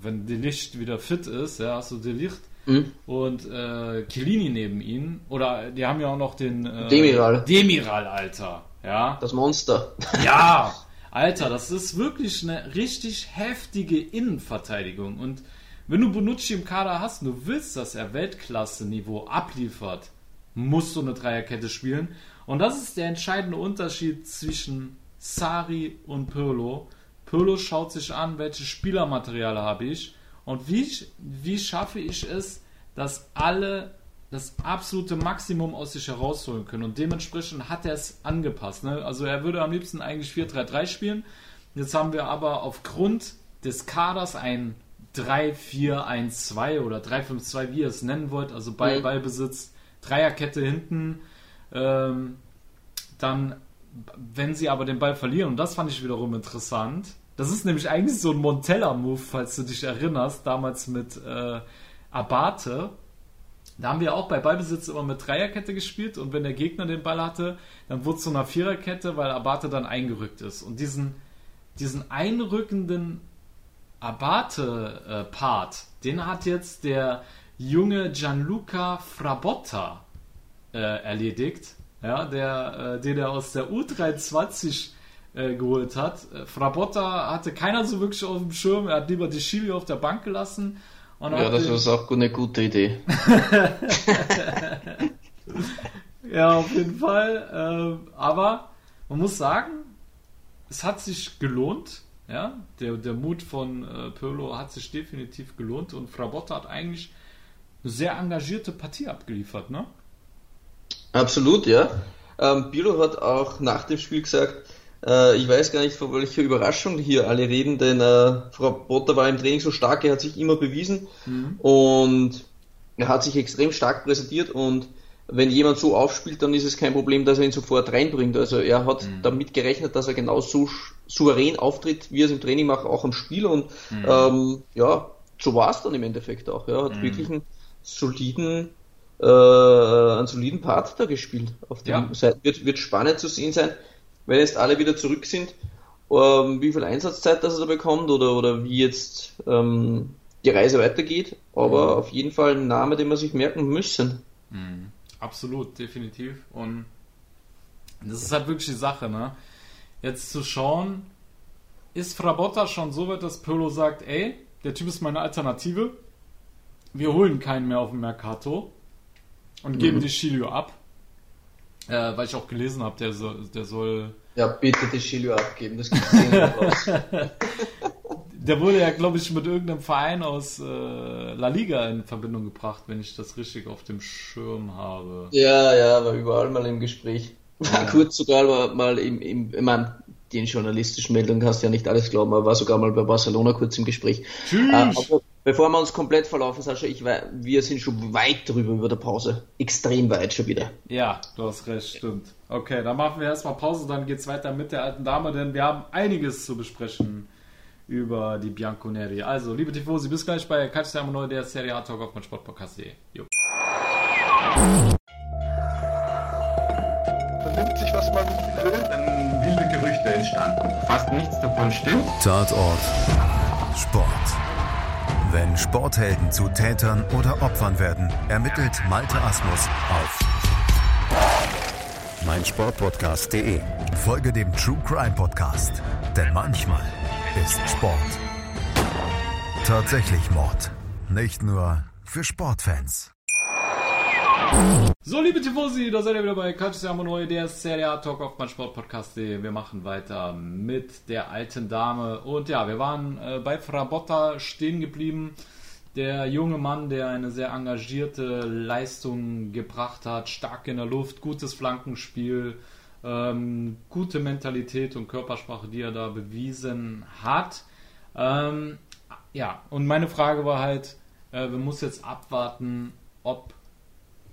wenn De Licht wieder fit ist, ja, hast du De Licht Mhm. und äh, Chiellini neben ihn. Oder die haben ja auch noch den äh, Demiral. Demiral, Alter. Ja. Das Monster. *laughs* Ja, Alter, das ist wirklich eine richtig heftige Innenverteidigung. Und wenn du Bonucci im Kader hast und du willst, dass er Weltklasse-Niveau abliefert, musst du eine Dreierkette spielen. Und das ist der entscheidende Unterschied zwischen Sari und Pirlo. Pirlo schaut sich an, welche Spielermaterial habe ich und wie, wie schaffe ich es, dass alle das absolute Maximum aus sich herausholen können. Und dementsprechend hat er es angepasst. Ne? Also er würde am liebsten eigentlich 4-3-3 spielen. Jetzt haben wir aber aufgrund des Kaders ein 3-4-1-2 oder 3-5-2, wie ihr es nennen wollt, also bei Mhm. Ballbesitz, Dreierkette hinten, ähm, dann, wenn sie aber den Ball verlieren, und das fand ich wiederum interessant, das ist nämlich eigentlich so ein Montella-Move, falls du dich erinnerst, damals mit äh, Abate, Da haben wir auch bei Ballbesitz immer mit Dreierkette gespielt und wenn der Gegner den Ball hatte, dann wurde es zu einer Viererkette, weil Abate dann eingerückt ist. Und diesen, diesen einrückenden Abate-Part, den hat jetzt der junge Gianluca Frabotta äh, erledigt, ja, der, äh, den er aus der U23 äh, geholt hat. Äh, Frabotta hatte keiner so wirklich auf dem Schirm, er hat lieber die Chili auf der Bank gelassen. ja, das ist auch eine gute Idee. *laughs* ja, auf jeden Fall. Äh, aber man muss sagen, es hat sich gelohnt. Ja, der, der Mut von äh, Pirlo hat sich definitiv gelohnt und Frabotta hat eigentlich eine sehr engagierte Partie abgeliefert, ne? Absolut, ja. Ähm, Pirlo hat auch nach dem Spiel gesagt, äh, ich weiß gar nicht, von welcher Überraschung hier alle reden, denn äh, Frau Potter war im Training so stark, er hat sich immer bewiesen mhm. und er hat sich extrem stark präsentiert und wenn jemand so aufspielt, dann ist es kein Problem, dass er ihn sofort reinbringt. Also er hat mhm. damit gerechnet, dass er genau so souverän auftritt, wie er es im Training macht, auch am Spiel und mhm. ähm, ja, so war es dann im Endeffekt auch. Er hat mhm. wirklich einen soliden äh, einen soliden Part da gespielt. Auf dem ja. Seite wird, wird spannend zu sehen sein, wenn jetzt alle wieder zurück sind, ähm, wie viel Einsatzzeit das er da bekommt oder, oder wie jetzt ähm, die Reise weitergeht. Aber mhm. auf jeden Fall ein Name, den wir sich merken müssen. Mhm. Absolut, definitiv. Und das ist halt wirklich die Sache, ne? Jetzt zu schauen, ist Frabotta schon so weit, dass Pirlo sagt, ey, der Typ ist meine Alternative. Wir holen keinen mehr auf dem Mercato und mhm. geben die Chilio ab. Äh, weil ich auch gelesen habe, der soll, der soll. Ja, bitte die Chilio abgeben, das gibt's *laughs* raus. Der wurde ja, glaube ich, mit irgendeinem Verein aus äh, La Liga in Verbindung gebracht, wenn ich das richtig auf dem Schirm habe. Ja, ja, war überall mal im Gespräch. Ja. *laughs* Kurz sogar war mal im, im, ich meine, den journalistischen Meldungen kannst du ja nicht alles glauben, aber war sogar mal bei Barcelona kurz im Gespräch. Tschüss. Äh, bevor wir uns komplett verlaufen, Sascha, ich weiß, wir sind schon weit drüber über der Pause. Extrem weit schon wieder. Ja, du hast recht, stimmt. Okay, dann machen wir erstmal Pause, dann geht's weiter mit der alten Dame, denn wir haben einiges zu besprechen über die Bianconeri. Also, liebe Tifosi, bis gleich bei Calcio Neu, der Serie A Talk auf mein Sportpodcast.de. Vernimmt sich, was man will, dann wilde Gerüchte entstanden. Fast nichts davon stimmt. Tatort. Sport. Wenn Sporthelden zu Tätern oder Opfern werden, ermittelt Malte Asmus auf meinsportpodcast.de. Folge dem True Crime Podcast, denn manchmal ist Sport. Tatsächlich Mord. Nicht nur für Sportfans. So, liebe Tifosi, da seid ihr wieder bei Calcio Neu, der Serie A Talk auf mein Sportpodcast.de. Wir machen weiter mit der alten Dame. Und ja, wir waren äh, bei Frabotta stehen geblieben. Der junge Mann, der eine sehr engagierte Leistung gebracht hat, stark in der Luft, gutes Flankenspiel, ähm, gute Mentalität und Körpersprache, die er da bewiesen hat. Ähm, ja, und meine Frage war halt, äh, wir müssen jetzt abwarten, ob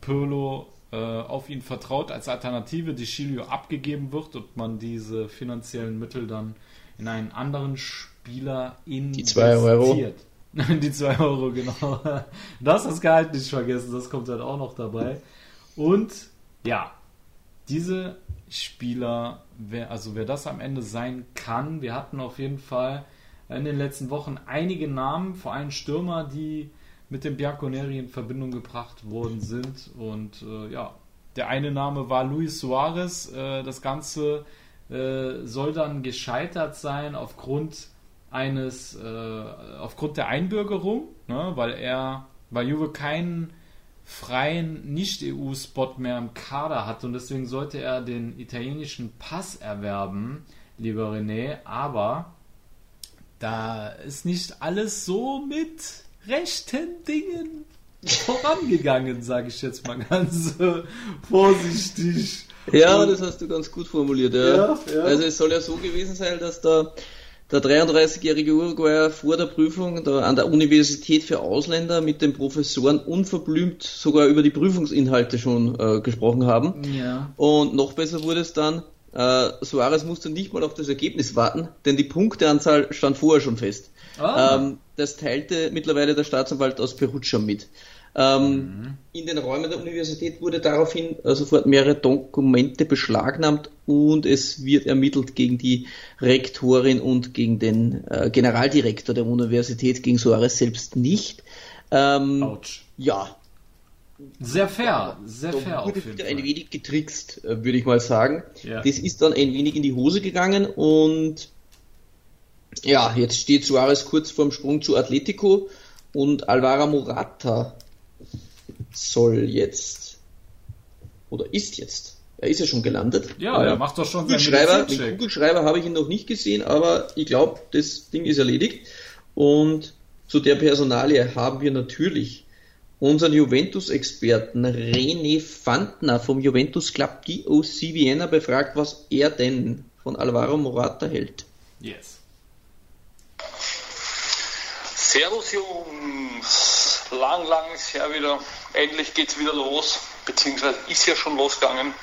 Pirlo äh, auf ihn vertraut als Alternative, die Chilio abgegeben wird und man diese finanziellen Mittel dann in einen anderen Spieler investiert. *laughs* Die 2 Euro. die 2 Euro, genau. *laughs* Das das Gehalt nicht vergessen, das kommt halt auch noch dabei. Und ja, diese Spieler, wer, also wer das am Ende sein kann, wir hatten auf jeden Fall in den letzten Wochen einige Namen, vor allem Stürmer, die mit dem Bianconeri in Verbindung gebracht worden sind. Und äh, ja, der eine Name war Luis Suarez. Äh, das Ganze äh, soll dann gescheitert sein aufgrund eines, äh, aufgrund der Einbürgerung, ne, weil er, weil Juve keinen freien Nicht-EU-Spot mehr im Kader hat und deswegen sollte er den italienischen Pass erwerben, lieber René, aber da ist nicht alles so mit rechten Dingen vorangegangen, sage ich jetzt mal ganz *laughs* vorsichtig. Ja, das hast du ganz gut formuliert. Ja. Ja, ja. Also es soll ja so gewesen sein, dass der, der 33-jährige Uruguayer vor der Prüfung der, an der Universität für Ausländer mit den Professoren unverblümt sogar über die Prüfungsinhalte schon äh, gesprochen haben. Ja. Und noch besser wurde es dann, äh, Suarez musste nicht mal auf das Ergebnis warten, denn die Punkteanzahl stand vorher schon fest. Ah. Ähm, das teilte mittlerweile der Staatsanwalt aus Perugia mit. Ähm, mhm. In den Räumen der Universität wurde daraufhin äh, sofort mehrere Dokumente beschlagnahmt und es wird ermittelt gegen die Rektorin und gegen den äh, Generaldirektor der Universität, gegen Soares selbst nicht. Ähm, Autsch. Ja. Sehr fair, sehr fair. Da wurde wieder ein wenig getrickst, äh, würde ich mal sagen. Ja. Das ist dann ein wenig in die Hose gegangen und ja, jetzt steht Suarez kurz vorm Sprung zu Atletico und Alvaro Morata soll jetzt oder ist jetzt. Er ist ja schon gelandet. Ja, er macht doch schon Kugelschreiber, Den Kugelschreiber habe ich ihn noch nicht gesehen, aber ich glaube, das Ding ist erledigt. Und zu der Personalie haben wir natürlich unseren Juventus-Experten René Fantner vom Juventus Club DOC Vienna befragt, was er denn von Alvaro Morata hält. Yes. Servus Jungs, lang, lang ist her wieder. Endlich geht's wieder los, beziehungsweise ist ja schon losgegangen.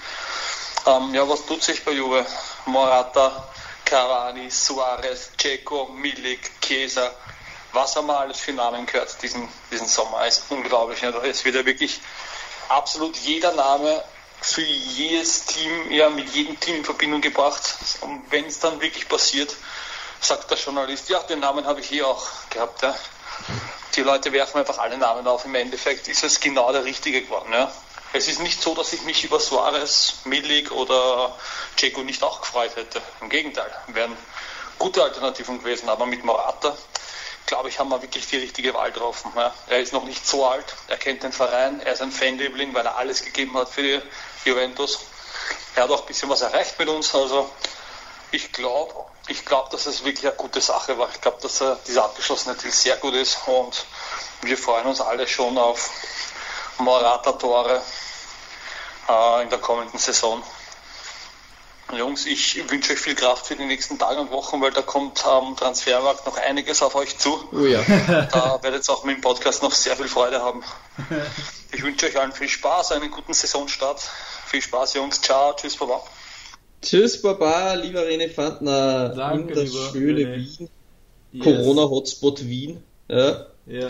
Ähm, ja, was tut sich bei Juve? Morata, Cavani, Suarez, Ceco, Milik, Chiesa. Was haben wir alles für Namen gehört diesen, diesen Sommer? Ist unglaublich. Also es wird ja wirklich absolut jeder Name für jedes Team, ja, mit jedem Team in Verbindung gebracht. Und wenn es dann wirklich passiert, sagt der Journalist, ja, den Namen habe ich hier auch gehabt. Ja. Die Leute werfen einfach alle Namen auf. Im Endeffekt ist es genau der richtige geworden. Ja. Es ist nicht so, dass ich mich über Suarez, Milik oder Ceco nicht auch gefreut hätte. Im Gegenteil, wären gute Alternativen gewesen. Aber mit Morata, glaube ich, haben wir wirklich die richtige Wahl getroffen. Ja. Er ist noch nicht so alt, er kennt den Verein, er ist ein Fanliebling, weil er alles gegeben hat für die Juventus. Er hat auch ein bisschen was erreicht mit uns. Also ich glaube, ich glaube, dass es wirklich eine gute Sache war. Ich glaube, dass äh, dieser abgeschlossene Deal sehr gut ist und wir freuen uns alle schon auf Morata-Tore äh, in der kommenden Saison. Jungs, ich wünsche euch viel Kraft für die nächsten Tage und Wochen, weil da kommt am ähm, Transfermarkt noch einiges auf euch zu. Oh ja. *laughs* da werdet ihr auch mit dem Podcast noch sehr viel Freude haben. Ich wünsche euch allen viel Spaß, einen guten Saisonstart. Viel Spaß, Jungs. Ciao, tschüss, Baba. Tschüss, Baba, lieber René Fandner. Danke, in das lieber schöne René. Wien. Yes. Corona-Hotspot Wien. Ja. Ja.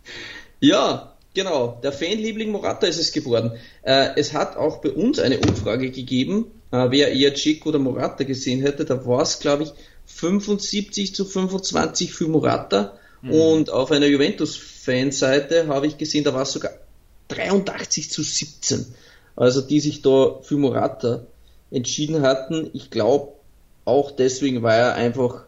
*laughs* ja, genau. Der Fanliebling Morata ist es geworden. Äh, es hat auch bei uns eine Umfrage gegeben, äh, wer eher Chick oder Morata gesehen hätte. Da war es, glaube ich, 75 zu 25 für Morata. Mhm. Und auf einer Juventus-Fanseite habe ich gesehen, da war es sogar 83 zu 17. Also die sich da für Morata entschieden hatten. Ich glaube auch deswegen, weil er einfach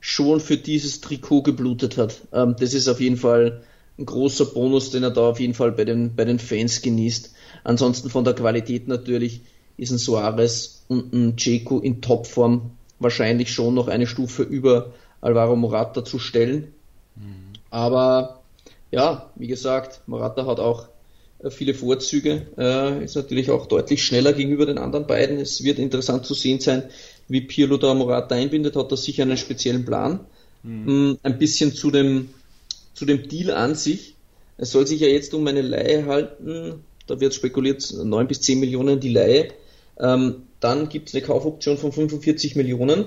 schon für dieses Trikot geblutet hat. Ähm, das ist auf jeden Fall ein großer Bonus, den er da auf jeden Fall bei den, bei den Fans genießt. Ansonsten von der Qualität natürlich ist ein Suarez und ein Ceco in Topform wahrscheinlich schon noch eine Stufe über Alvaro Morata zu stellen. Mhm. Aber ja, wie gesagt, Morata hat auch viele Vorzüge, äh, ist natürlich auch deutlich schneller gegenüber den anderen beiden. Es wird interessant zu sehen sein, wie Pirlo da Morata einbindet, hat er sicher einen speziellen Plan. Mhm. Ein bisschen zu dem, zu dem Deal an sich. Es soll sich ja jetzt um eine Leihe halten, da wird spekuliert, 9 bis 10 Millionen die Leihe. Ähm, dann gibt es eine Kaufoption von 45 Millionen,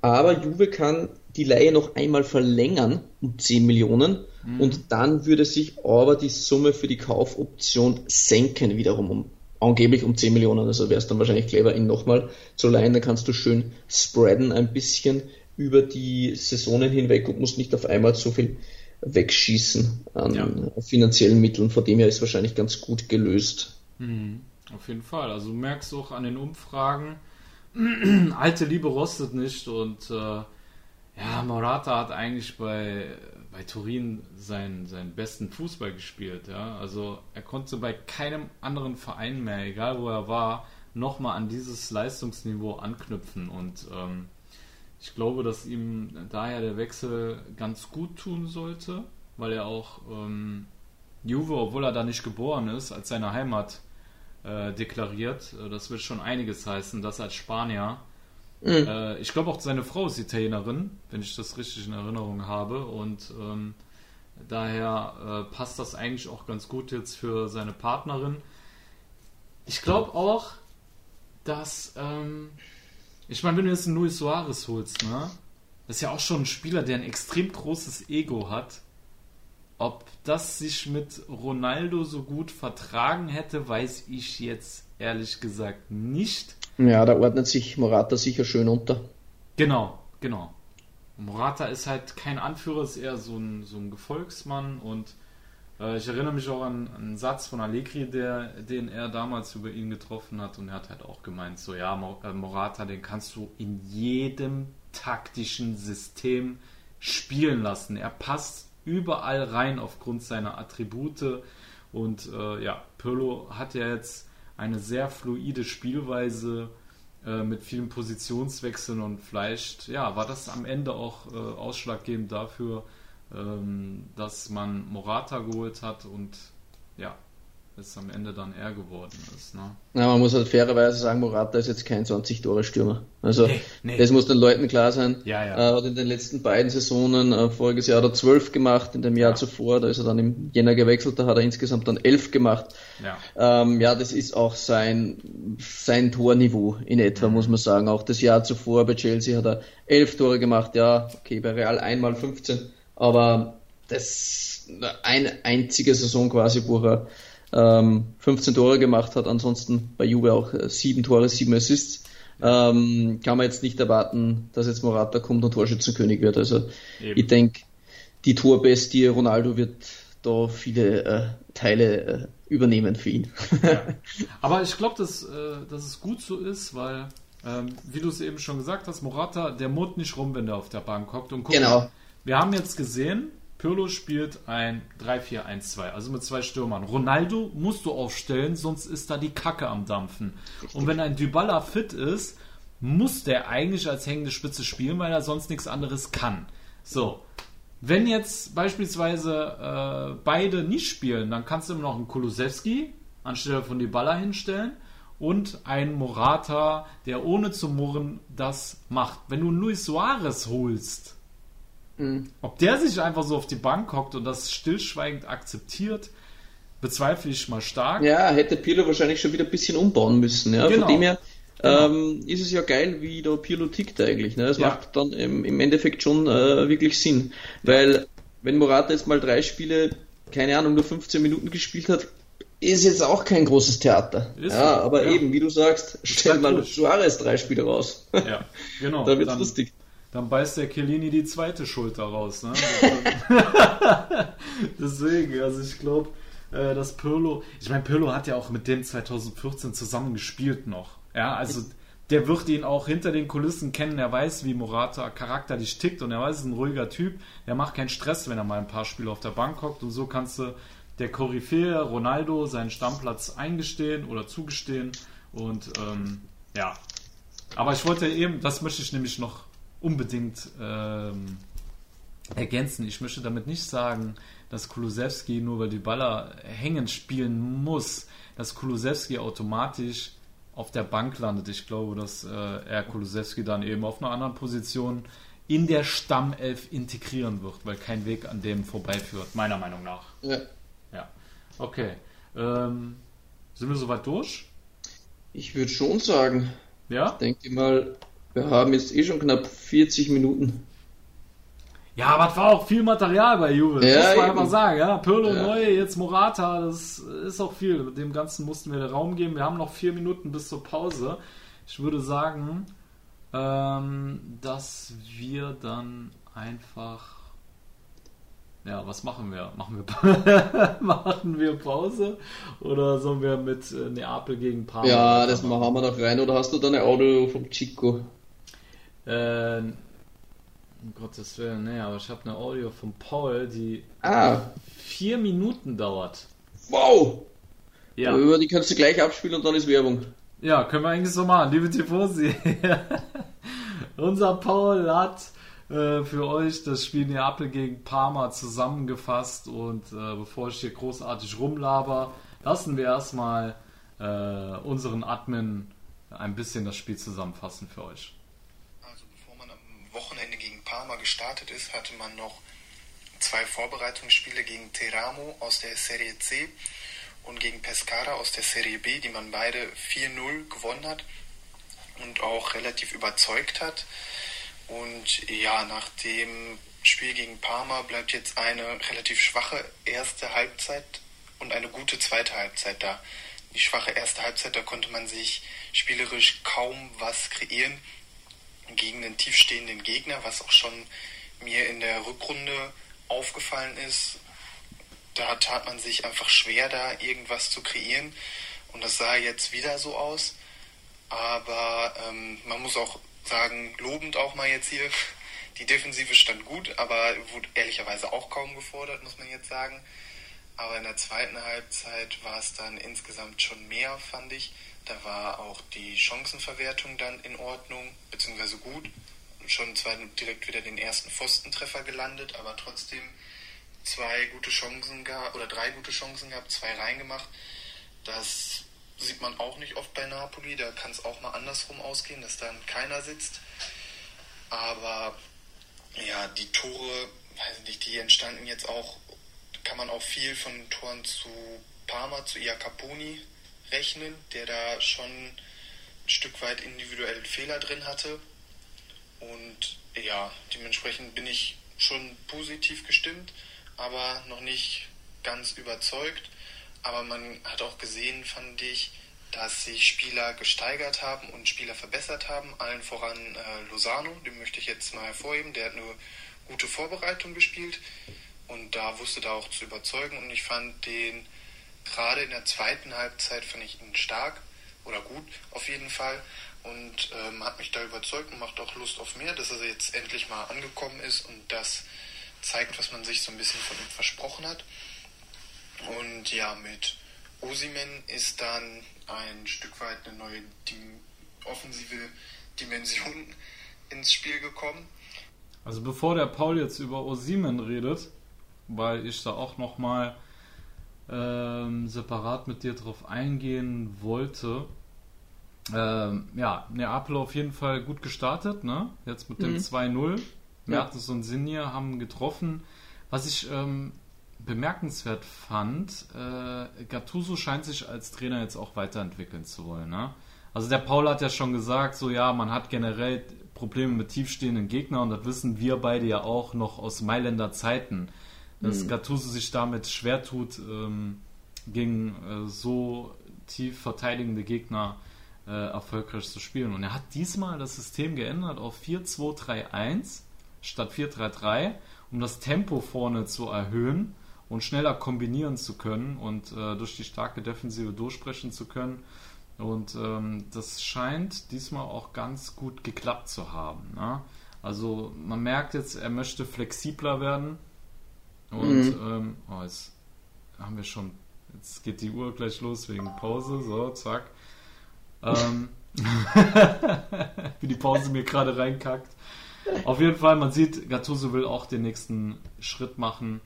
aber Juve kann die Leihe noch einmal verlängern um 10 Millionen mhm. und dann würde sich aber die Summe für die Kaufoption senken wiederum um angeblich um 10 Millionen, also wäre es dann wahrscheinlich clever, ihn nochmal zu leihen, dann kannst du schön spreaden ein bisschen über die Saisonen hinweg und musst nicht auf einmal so viel wegschießen an ja. finanziellen Mitteln, von dem her ist wahrscheinlich ganz gut gelöst. Mhm. Auf jeden Fall, also du merkst auch an den Umfragen, *clears throat* alte Liebe rostet nicht und äh, ja, Morata hat eigentlich bei, bei Turin seinen, seinen besten Fußball gespielt. Ja? Also er konnte bei keinem anderen Verein mehr, egal wo er war, nochmal an dieses Leistungsniveau anknüpfen. Und ähm, ich glaube, dass ihm daher der Wechsel ganz gut tun sollte, weil er auch ähm, Juve, obwohl er da nicht geboren ist, als seine Heimat äh, deklariert. Das wird schon einiges heißen, das als Spanier Mhm. Äh, ich glaube auch seine Frau ist Italienerin, wenn ich das richtig in Erinnerung habe. Und ähm, daher äh, passt das eigentlich auch ganz gut jetzt für seine Partnerin. Ich glaube auch, dass, ähm, ich meine, wenn du jetzt einen Luis Suarez holst, ne? Das ist ja auch schon ein Spieler, der ein extrem großes Ego hat. Ob das sich mit Ronaldo so gut vertragen hätte, weiß ich jetzt ehrlich gesagt nicht. Ja, da ordnet sich Morata sicher schön unter. Genau, genau. Morata ist halt kein Anführer, ist eher so ein, so ein Gefolgsmann und äh, ich erinnere mich auch an, an, einen Satz von Allegri, der, den er damals über ihn getroffen hat und er hat halt auch gemeint, so ja, äh, Morata, den kannst du in jedem taktischen System spielen lassen. Er passt überall rein aufgrund seiner Attribute und äh, ja, Pirlo hat ja jetzt eine sehr fluide Spielweise äh, mit vielen Positionswechseln und vielleicht ja, war das am Ende auch äh, ausschlaggebend dafür, ähm, dass man Morata geholt hat und ja, es am Ende dann er geworden ist. Ne? Ja, man muss halt fairerweise sagen, Morata ist jetzt kein 20-Tore-Stürmer. Also nee, nee. das muss den Leuten klar sein. Ja, ja. Er hat in den letzten beiden Saisonen, äh, voriges Jahr hat er 12 gemacht, in dem Jahr ja. zuvor, da ist er dann im Jänner gewechselt, da hat er insgesamt dann 11 gemacht. Ja, ähm, ja das ist auch sein, sein Torniveau in etwa, muss man sagen. Auch das Jahr zuvor bei Chelsea hat er 11 Tore gemacht, ja, okay, bei Real einmal 15, aber das eine einzige Saison quasi, wo er ähm, 15 Tore gemacht hat, ansonsten bei Juve auch äh, sieben Tore, sieben Assists. Ähm, kann man jetzt nicht erwarten, dass jetzt Morata kommt und Torschützenkönig wird. Also Eben. ich denke, die Torbestie Ronaldo wird da viele äh, Teile äh, übernehmen für ihn. Ja. *laughs* Aber ich glaube, dass, äh, dass es gut so ist, weil, ähm, wie du es eben schon gesagt hast, Morata, der mund nicht rum, wenn der auf der Bank hockt. Und guck, genau. wir haben jetzt gesehen, Pirlo spielt ein 3-4-1-2, also mit zwei Stürmern. Ronaldo musst du aufstellen, sonst ist da die Kacke am Dampfen. Richtig. Und wenn ein Dybala fit ist, muss der eigentlich als hängende Spitze spielen, weil er sonst nichts anderes kann. So. Wenn jetzt beispielsweise äh, beide nicht spielen, dann kannst du immer noch einen Kulusewski anstelle von Dybala hinstellen und einen Morata, der ohne zu murren das macht. Wenn du einen Luis Suarez holst, Mhm. Ob der sich einfach so auf die Bank hockt und das stillschweigend akzeptiert, bezweifle ich mal stark. Ja, hätte Pirlo wahrscheinlich schon wieder ein bisschen umbauen müssen. Ja? Genau. Von dem her genau. ähm, ist es ja geil, wie der Pirlo tickt eigentlich. Ne? Das ja. macht dann im, im Endeffekt schon äh, wirklich Sinn. Weil, wenn Morata jetzt mal drei Spiele, keine Ahnung, nur 15 Minuten gespielt hat, ist jetzt auch kein großes Theater. Ist ja, aber ja. eben, wie du sagst, stell mal Suarez drei Spiele raus. Ja, genau. *laughs* da wird's lustig. Dann beißt der Chiellini die zweite Schulter raus. Ne? *laughs* Deswegen, also ich glaube, äh, dass Pirlo, ich meine, Pirlo hat ja auch mit dem 2014 zusammen gespielt noch. Ja, also der wird ihn auch hinter den Kulissen kennen. Er weiß, wie Morata charakterlich tickt und er weiß, ist ein ruhiger Typ. Er macht keinen Stress, wenn er mal ein paar Spiele auf der Bank hockt und so kannst du der Koryphäe Ronaldo seinen Stammplatz eingestehen oder zugestehen und ähm, ja. Aber ich wollte eben, das möchte ich nämlich noch unbedingt ähm, ergänzen. Ich möchte damit nicht sagen, dass Kulusewski nur weil die Baller hängen spielen muss, dass Kulusewski automatisch auf der Bank landet. Ich glaube, dass äh, er Kulusewski dann eben auf einer anderen Position in der Stammelf integrieren wird, weil kein Weg an dem vorbeiführt, meiner Meinung nach. Ja. Ja. Okay. Ähm, sind wir soweit durch? Ich würde schon sagen. Ja? Ich denke mal, wir haben jetzt eh schon knapp 40 Minuten. Ja, aber es war auch viel Material bei Juve. Ja, muss man einfach sagen. Ja, Pirlo ja. neu, jetzt Morata, das ist auch viel. Dem Ganzen mussten wir den Raum geben. Wir haben noch vier Minuten bis zur Pause. Ich würde sagen, ähm, dass wir dann einfach. Ja, was machen wir? Machen wir, *laughs* machen wir Pause? Oder sollen wir mit äh, Neapel gegen Parma? Ja, das machen wir noch rein. Oder hast du deine Audio vom Chico? Äh, um Gottes Willen, ne, aber ich habe eine Audio von Paul, die ah. vier Minuten dauert. Wow! Ja. Über die kannst du gleich abspielen und dann ist Werbung. Ja, können wir eigentlich so machen, liebe Tifosi. *laughs* Unser Paul hat äh, für euch das Spiel Neapel gegen Parma zusammengefasst und äh, bevor ich hier großartig rumlaber, lassen wir erstmal äh, unseren Admin ein bisschen das Spiel zusammenfassen für euch. Wochenende gegen Parma gestartet ist, hatte man noch zwei Vorbereitungsspiele gegen Teramo aus der Serie C und gegen Pescara aus der Serie B, die man beide 4-0 gewonnen hat und auch relativ überzeugt hat. Und ja, nachdem Spiel gegen Parma bleibt jetzt eine relativ schwache erste Halbzeit und eine gute zweite Halbzeit da. Die schwache erste Halbzeit, da konnte man sich spielerisch kaum was kreieren gegen einen tiefstehenden Gegner, was auch schon mir in der Rückrunde aufgefallen ist. Da tat man sich einfach schwer, da irgendwas zu kreieren. Und das sah jetzt wieder so aus. Aber ähm, man muss auch sagen, lobend auch mal jetzt hier, *laughs* die Defensive stand gut, aber wurde ehrlicherweise auch kaum gefordert, muss man jetzt sagen. Aber in der zweiten Halbzeit war es dann insgesamt schon mehr, fand ich. Da war auch die Chancenverwertung dann in Ordnung, beziehungsweise gut. Schon zwar direkt wieder den ersten Pfostentreffer gelandet, aber trotzdem zwei gute Chancen gehabt, oder drei gute Chancen gehabt, zwei reingemacht. Das sieht man auch nicht oft bei Napoli. Da kann es auch mal andersrum ausgehen, dass dann keiner sitzt. Aber ja, die Tore, weiß nicht, die entstanden jetzt auch, kann man auch viel von Toren zu Parma, zu Iacaponi rechnen, der da schon ein Stück weit individuellen Fehler drin hatte. Und ja, dementsprechend bin ich schon positiv gestimmt, aber noch nicht ganz überzeugt. Aber man hat auch gesehen, fand ich, dass sich Spieler gesteigert haben und Spieler verbessert haben. Allen voran äh, Lozano, den möchte ich jetzt mal hervorheben. Der hat eine gute Vorbereitung gespielt und da wusste da auch zu überzeugen. Und ich fand den gerade in der zweiten Halbzeit fand ich ihn stark oder gut auf jeden Fall und ähm, hat mich da überzeugt und macht auch Lust auf mehr, dass er jetzt endlich mal angekommen ist und das zeigt, was man sich so ein bisschen von ihm versprochen hat. Und ja, mit Osimen ist dann ein Stück weit eine neue Dim offensive Dimension *laughs* ins Spiel gekommen. Also bevor der Paul jetzt über Osimen redet, weil ich da auch nochmal ähm, separat mit dir drauf eingehen wollte. Ähm, ja, Neapel auf jeden Fall gut gestartet, ne? Jetzt mit dem mhm. 2-0. Mertens ja. und Sinja haben getroffen. Was ich ähm, bemerkenswert fand, äh, Gattuso scheint sich als Trainer jetzt auch weiterentwickeln zu wollen. Ne? Also der Paul hat ja schon gesagt, so ja, man hat generell Probleme mit tiefstehenden Gegnern und das wissen wir beide ja auch noch aus Mailänder Zeiten dass mhm. Gattuso sich damit schwer tut, ähm, gegen äh, so tief verteidigende Gegner äh, erfolgreich zu spielen. Und er hat diesmal das System geändert auf 4-2-3-1 statt 4-3-3, um das Tempo vorne zu erhöhen und schneller kombinieren zu können und äh, durch die starke Defensive durchsprechen zu können. Und ähm, das scheint diesmal auch ganz gut geklappt zu haben. Ne? Also man merkt jetzt, er möchte flexibler werden und mhm. ähm, oh, jetzt haben wir schon, jetzt geht die Uhr gleich los wegen Pause. So, zack. Ähm, *laughs* wie die Pause mir gerade reinkackt. Auf jeden Fall, man sieht, Gattuso will auch den nächsten Schritt machen.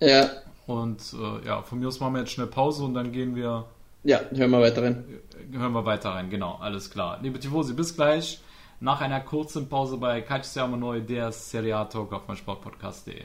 Ja. Und äh, ja, von mir aus machen wir jetzt schnell Pause und dann gehen wir. Ja, hören wir weiter rein. Hören wir weiter rein, genau, alles klar. Liebe Tifosi, bis gleich. Nach einer kurzen Pause bei Calcio Neu, der Serie A Talk auf meinsportpodcast.de.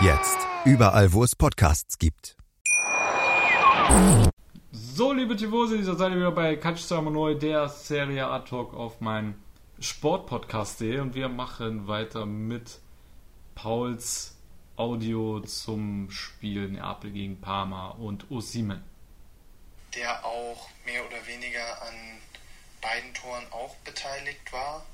Jetzt. Überall, wo es Podcasts gibt. So, liebe Tifosi, da seid ihr wieder bei Calcio der Serie A Talk auf meinem Sportpodcast.de und wir machen weiter mit Pauls Audio zum Spiel Neapel gegen Parma und Osimen. Der auch mehr oder weniger an beiden Toren auch beteiligt war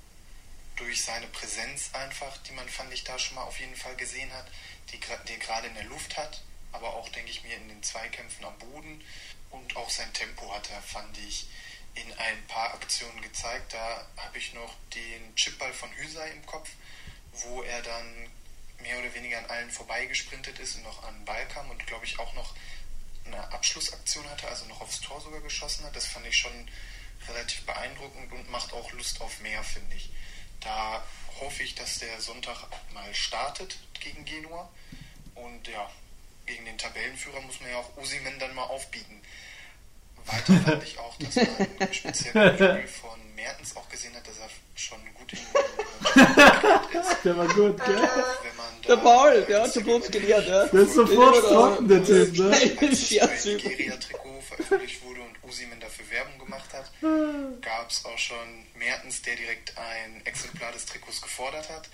durch seine Präsenz einfach, die man, fand ich, da schon mal auf jeden Fall gesehen hat, die, die gerade in der Luft hat, aber auch, denke ich mir, in den Zweikämpfen am Boden und auch sein Tempo hat er, fand ich, in ein paar Aktionen gezeigt. Da habe ich noch den Chipball von Hüsei im Kopf, wo er dann mehr oder weniger an allen vorbeigesprintet ist und noch an den Ball kam und, glaube ich, auch noch eine Abschlussaktion hatte, also noch aufs Tor sogar geschossen hat. Das fand ich schon relativ beeindruckend und macht auch Lust auf mehr, finde ich Da hoffe ich, dass der Sonntag mal startet gegen Genua. Und ja, gegen den Tabellenführer muss man ja auch Usimen dann mal aufbiegen. Weiter *laughs* fand ich auch, dass man speziell im Spiel von Mertens auch gesehen hat, dass er schon gut in ist. Der war gut, gell? Wenn man Der Paul, der hat sofort gelernt, ja. Der ist sofort trocken, der Typ, ne? *laughs* als das Nigeria-Trikot veröffentlicht wurde und Usimen dafür Werbung gemacht hat, gab es auch schon Mertens, der direkt ein Exemplar des Trikots gefordert hat.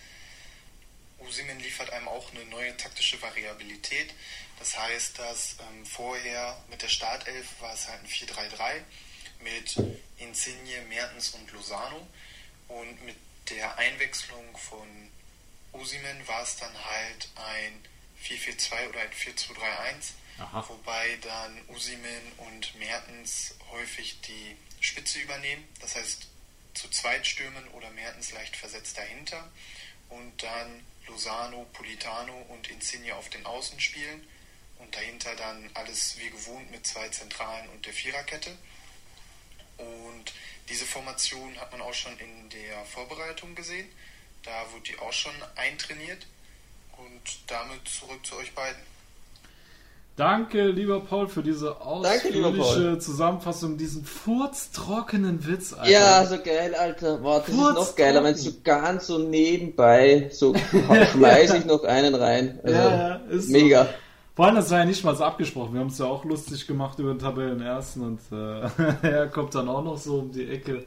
Usimen liefert einem auch eine neue taktische Variabilität. Das heißt, dass ähm, vorher mit der Startelf war es halt ein 4-3-3 mit Insigne, Mertens und Lozano. Und mit der Einwechslung von Usimen war es dann halt ein 4-4-2 oder ein 4-2-3-1. Aha. Wobei dann Usimen und Mertens häufig die Spitze übernehmen. Das heißt, zu zweit stürmen oder Mertens leicht versetzt dahinter. Und dann Lozano, Politano und Insigne auf den Außen spielen. Und dahinter dann alles wie gewohnt mit zwei Zentralen und der Viererkette. Und diese Formation hat man auch schon in der Vorbereitung gesehen. Da wurde die auch schon eintrainiert. Und damit zurück zu euch beiden. Danke, lieber Paul, für diese Danke, ausführliche Paul. Zusammenfassung, diesen furztrockenen Witz, Alter. Ja, so geil, Alter. Boah, das ist noch geiler, wenn trocken. so ganz so nebenbei, so *laughs* schmeiß ich noch einen rein. Also, Ja, ist so. mega. Vor allem, das war ja nicht mal so abgesprochen. Wir haben es ja auch lustig gemacht über den Tabellenersten und äh, *laughs* er kommt dann auch noch so um die Ecke.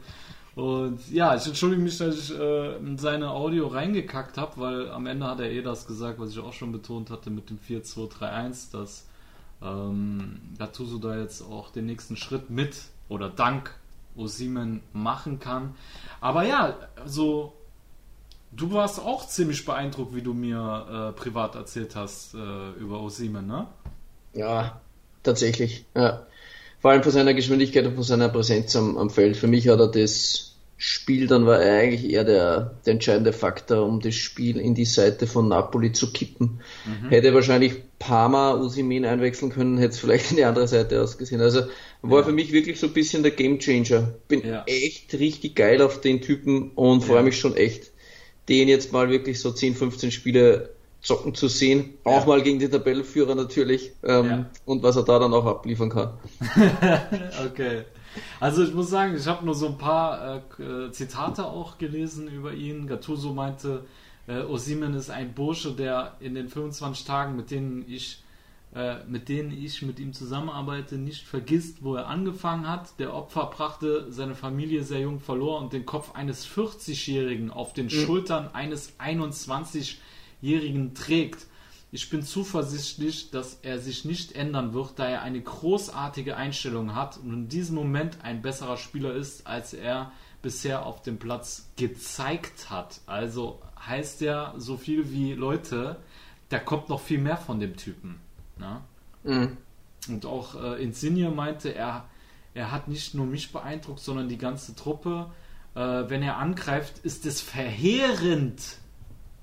Und ja, ich entschuldige mich, dass ich äh, in seine Audio reingekackt habe, weil am Ende hat er eh das gesagt, was ich auch schon betont hatte mit dem 4-2-3-1, dass ähm, Gattuso da jetzt auch den nächsten Schritt mit oder dank Osimen machen kann. Aber ja, so du warst auch ziemlich beeindruckt, wie du mir äh, privat erzählt hast äh, über Osimen, ne? Ja, tatsächlich. Ja. Vor allem von seiner Geschwindigkeit und von seiner Präsenz am, am Feld. Für mich hat er das Spiel, dann war er eigentlich eher der, der entscheidende Faktor, um das Spiel in die Seite von Napoli zu kippen. Hätte wahrscheinlich Parma Usimin einwechseln können, hätte es vielleicht in die andere Seite ausgesehen. Also war für mich wirklich so ein bisschen der Gamechanger. Bin Ja. echt richtig geil auf den Typen und freue mich schon echt, den jetzt mal wirklich so 10, 15 Spiele zocken zu sehen. Auch mal gegen den Tabellenführer natürlich. Ähm, Ja. Und was er da dann auch abliefern kann. *laughs* Okay. Also ich muss sagen, ich habe nur so ein paar äh, äh, Zitate auch gelesen über ihn. Gattuso meinte, äh, Osimen ist ein Bursche, der in den 25 Tagen, mit denen ich äh, mit denen ich mit ihm zusammenarbeite, nicht vergisst, wo er angefangen hat. Der Opfer brachte seine Familie sehr jung verloren und den Kopf eines 40-Jährigen auf den Schultern eines 21-Jährigen trägt. Ich bin zuversichtlich, dass er sich nicht ändern wird, da er eine großartige Einstellung hat und in diesem Moment ein besserer Spieler ist, als er bisher auf dem Platz gezeigt hat. Also heißt ja so viel wie Leute, da kommt noch viel mehr von dem Typen. Ne? Mhm. Und auch äh, Insigne meinte, er, er hat nicht nur mich beeindruckt, sondern die ganze Truppe. Äh, wenn er angreift, ist es verheerend,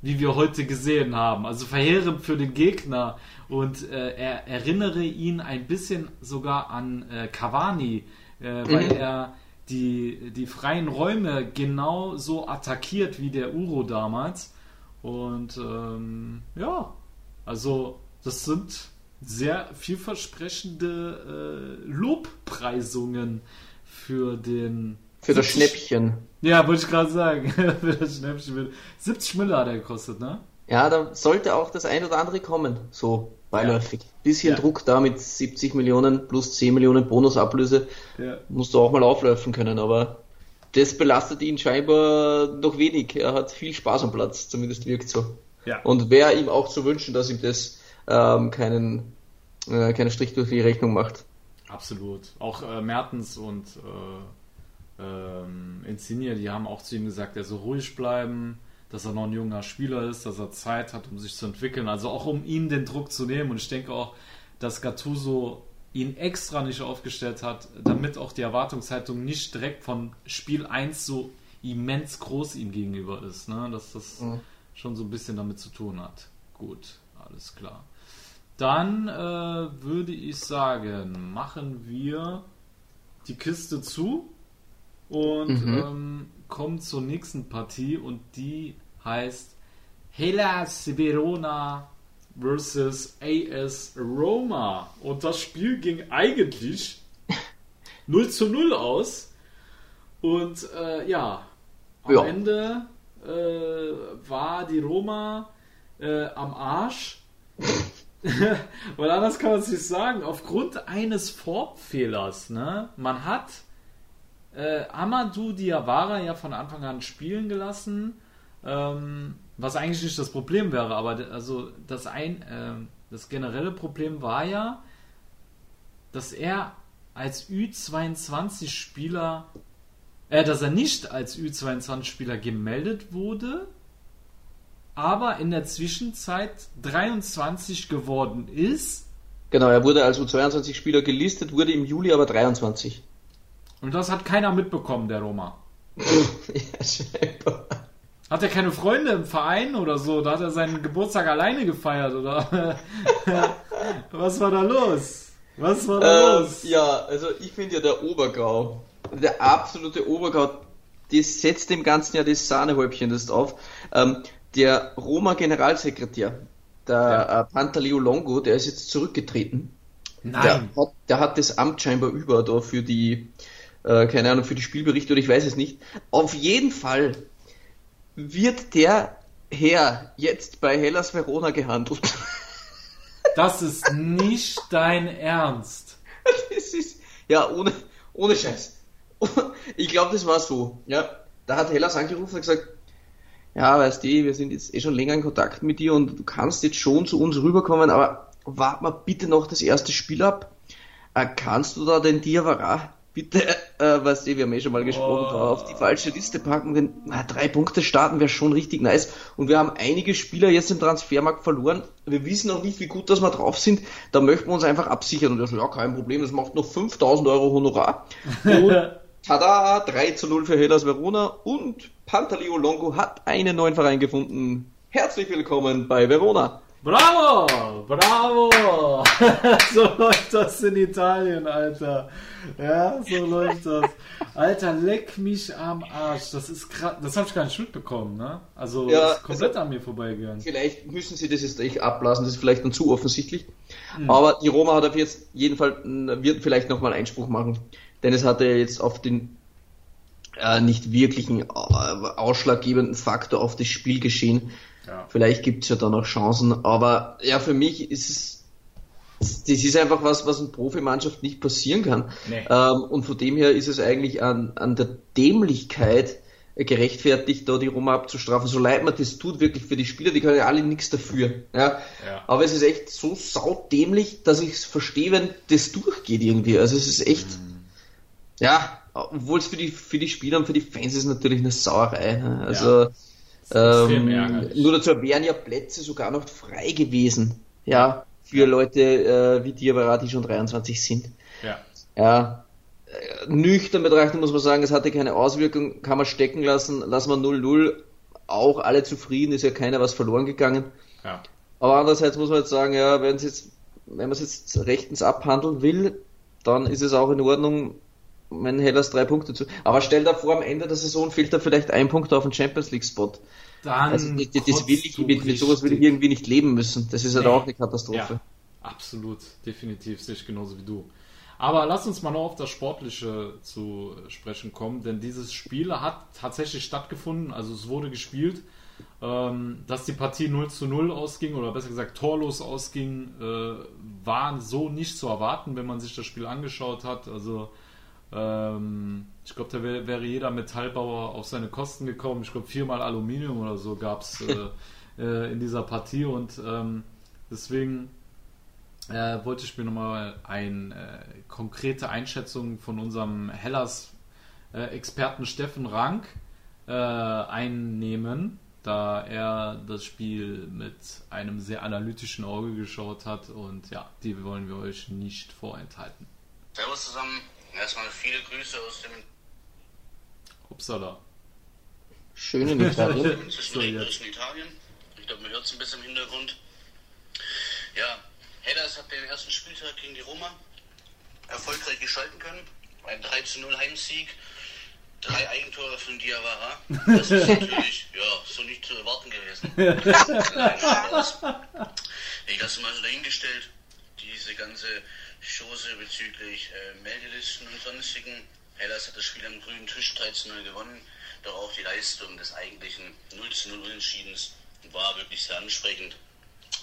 wie wir heute gesehen haben. Also verheerend für den Gegner. Und äh, er erinnere ihn ein bisschen sogar an äh, Cavani, äh, weil er die, die freien Räume genau so attackiert wie der Uro damals. Und ähm, ja, also das sind sehr vielversprechende äh, Lobpreisungen für den. Für das 70 Schnäppchen. Ja, wollte ich gerade sagen. *laughs* für das Schnäppchen. 70 Mille hat er gekostet, ne? Ja, da sollte auch das ein oder andere kommen, so beiläufig. Bisschen Ja. Druck da mit 70 Millionen plus 10 Millionen Bonusablöse. Ja. Musst du auch mal auflaufen können, aber das belastet ihn scheinbar noch wenig. Er hat viel Spaß am Platz, zumindest wirkt so. Ja. Und wäre ihm auch zu wünschen, dass ihm das ähm, keinen, äh, keinen Strich durch die Rechnung macht. Absolut. Auch äh, Mertens und äh, ähm, Insigne, die haben auch zu ihm gesagt, er soll ruhig bleiben, dass er noch ein junger Spieler ist, dass er Zeit hat, um sich zu entwickeln. Also auch um ihm den Druck zu nehmen. Und ich denke auch, dass Gattuso ihn extra nicht aufgestellt hat, damit auch die Erwartungshaltung nicht direkt von Spiel 1 so immens groß ihm gegenüber ist. Ne? Dass das Mhm. schon so ein bisschen damit zu tun hat. Gut, alles klar. Dann äh, würde ich sagen, machen wir die Kiste zu und Mhm. ähm, kommen zur nächsten Partie und die heißt Hellas Verona versus AS Roma. Und das Spiel ging eigentlich *laughs* 0 zu 0 aus. Und äh, ja, am Ja. Ende äh, war die Roma äh, am Arsch. *laughs* Weil anders kann man es nicht sagen. Aufgrund eines Formfehlers, ne? Man hat äh, Amadou Diawara ja von Anfang an spielen gelassen, ähm, was eigentlich nicht das Problem wäre, aber also das ein ähm, das generelle Problem war ja, dass er als Ü22 Spieler äh, dass er nicht als Ü22 Spieler gemeldet wurde, aber in der Zwischenzeit 23 geworden ist Genau, er wurde als U22-Spieler gelistet, wurde im Juli aber 23. und das hat keiner mitbekommen, der Roma. ja, *laughs* scheinbar. Hat er keine Freunde im Verein oder so? Da hat er seinen Geburtstag alleine gefeiert oder? *laughs* Was war da los? Was war da Ähm, los? ja, also ich finde ja der Obergau, der absolute Obergau, das setzt dem Ganzen ja das Sahnehäubchen das auf. Ähm, der Roma-Generalsekretär, der äh, Pantaleo Longo, der ist jetzt zurückgetreten. Der Nein. hat, der hat das Amt scheinbar über da für die, äh, keine Ahnung, für die Spielberichte oder ich weiß es nicht. Auf jeden Fall wird der Herr jetzt bei Hellas Verona gehandelt. *laughs* Das ist nicht dein Ernst. Das ist, ja, ohne, ohne Scheiß. *laughs* Ich glaube, das war so. Ja, da hat Hellas angerufen und gesagt, ja, weißt du, wir sind jetzt eh schon länger in Kontakt mit dir und du kannst jetzt schon zu uns rüberkommen, aber wart mal bitte noch das erste Spiel ab. Äh, kannst du da den Diawara bitte, äh, du, wir haben eh schon mal gesprochen, Oh. auf die falsche Liste packen, denn na, drei Punkte starten wäre schon richtig nice. Und wir haben einige Spieler jetzt im Transfermarkt verloren. Wir wissen noch nicht, wie gut dass wir drauf sind. Da möchten wir uns einfach absichern. Und er so, ja, kein Problem, das macht noch 5000 Euro Honorar. Und *laughs* tada, 3 zu 0 für Hellas Verona und Pantaleo Longo hat einen neuen Verein gefunden. Herzlich willkommen bei Verona. Bravo! Bravo! *laughs* so läuft das in Italien, Alter. Ja, so läuft das. Alter, leck mich am Arsch. Das ist krass. Das habe ich gar nicht mitbekommen, ne? Also, Ja, ist komplett an mir vorbeigegangen. Vielleicht müssen sie das jetzt echt ablassen, das ist vielleicht dann zu offensichtlich. Aber die Roma hat auf jetzt jeden Fall, wird vielleicht nochmal Einspruch machen. Denn es hatte jetzt auf den äh, nicht wirklichen äh, ausschlaggebenden Faktor auf das Spielgeschehen. Ja. Vielleicht gibt's ja da noch Chancen, aber ja, für mich ist es, das ist einfach was, was in Profimannschaft nicht passieren kann. Nee. Ähm, und von dem her ist es eigentlich an, an der Dämlichkeit gerechtfertigt, da die Roma abzustrafen. So leid man das tut wirklich für die Spieler, die können ja alle nichts dafür. Ja. Ja. Aber es ist echt so saudämlich, dass ich es verstehe, wenn das durchgeht irgendwie. Also es ist echt, ja, obwohl es für die, für die Spieler und für die Fans ist natürlich eine Sauerei. Ne? Also extrem ähm, nur dazu wären ja Plätze sogar noch frei gewesen. Ja, für Leute äh, wie Diawara, die schon 23 sind. Ja. Ja, nüchtern betrachtet muss man sagen, es hatte keine Auswirkung, kann man stecken lassen, lassen wir 0-0, auch alle zufrieden, ist ja keiner was verloren gegangen. Ja. Aber andererseits muss man jetzt sagen, ja, wenn es jetzt, wenn man es jetzt rechtens abhandeln will, dann ist es auch in Ordnung, wenn Hellas drei Punkte zu. Aber stell dir vor, am Ende der Saison fehlt da vielleicht ein Punkt auf den Champions League Spot. Dann Also das, das will ich, mit, mit sowas will ich irgendwie nicht leben müssen. Das ist halt Nee. auch eine Katastrophe. Ja, absolut, definitiv, sehe ich genauso wie du. Aber lass uns mal noch auf das Sportliche zu sprechen kommen, denn dieses Spiel hat tatsächlich stattgefunden, also es wurde gespielt. Ähm, dass die Partie 0 zu 0 ausging, oder besser gesagt torlos ausging, äh, war so nicht zu erwarten, wenn man sich das Spiel angeschaut hat. Also ähm, ich glaube, da wär, wäre jeder Metallbauer auf seine Kosten gekommen. Ich glaube, viermal Aluminium oder so gab es äh, *laughs* äh, in dieser Partie und ähm, deswegen äh, wollte ich mir nochmal eine äh, konkrete Einschätzung von unserem Hellas-Experten Steffen Rank äh, einnehmen, da er das Spiel mit einem sehr analytischen Auge geschaut hat und ja, die wollen wir euch nicht vorenthalten. Servus zusammen. Erstmal viele Grüße aus dem Upsala. Schön in Italien. inzwischen Italien. Ich glaube, man hört es ein bisschen im Hintergrund. Ja, Hellas hat den ersten Spieltag gegen die Roma erfolgreich gestalten können. Ein 3 zu 0 Heimsieg. drei Eigentore von Diawara. Das ist *laughs* natürlich, ja, so nicht zu erwarten gewesen. *laughs* Nein, Spaß. Ich lasse mal so dahingestellt, diese ganze Chose bezüglich äh, Meldelisten und sonstigen. Hellas hat das Spiel am grünen Tisch 13-0 gewonnen, doch auch die Leistung des eigentlichen 0-0 Unentschiedens war wirklich sehr ansprechend.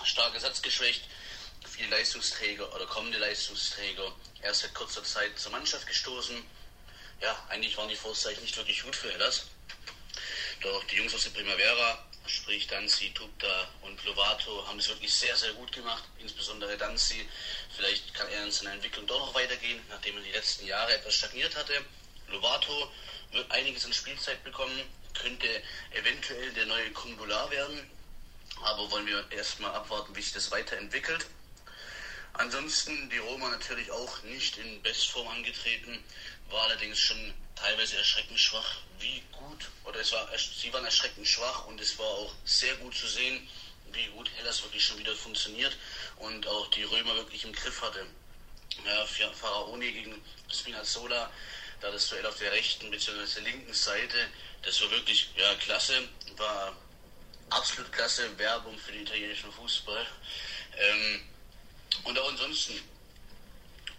Stark ersatzgeschwächt, viele Leistungsträger oder kommende Leistungsträger erst seit kurzer Zeit zur Mannschaft gestoßen. Ja, eigentlich waren die Vorzeichen nicht wirklich gut für Hellas. Doch die Jungs aus der Primavera, sprich Danzi, Tupta und Lovato, haben es wirklich sehr, sehr gut gemacht. Insbesondere Danzi. Vielleicht kann er in seiner Entwicklung doch noch weitergehen, nachdem er die letzten Jahre etwas stagniert hatte. Lovato wird einiges an Spielzeit bekommen, könnte eventuell der neue Kungular werden. Aber wollen wir erstmal abwarten, wie sich das weiterentwickelt. Ansonsten die Roma natürlich auch nicht in Bestform angetreten, war allerdings schon teilweise erschreckend schwach. Wie gut, oder es war, sie waren erschreckend schwach und es war auch sehr gut zu sehen, wie gut Hellas wirklich schon wieder funktioniert und auch die Römer wirklich im Griff hatte. Ja, Pharaoni gegen Spinazzola, da das Duell auf der rechten bzw. linken Seite, das war wirklich ja, klasse, war absolut klasse Werbung für den italienischen Fußball. Ähm, und auch ansonsten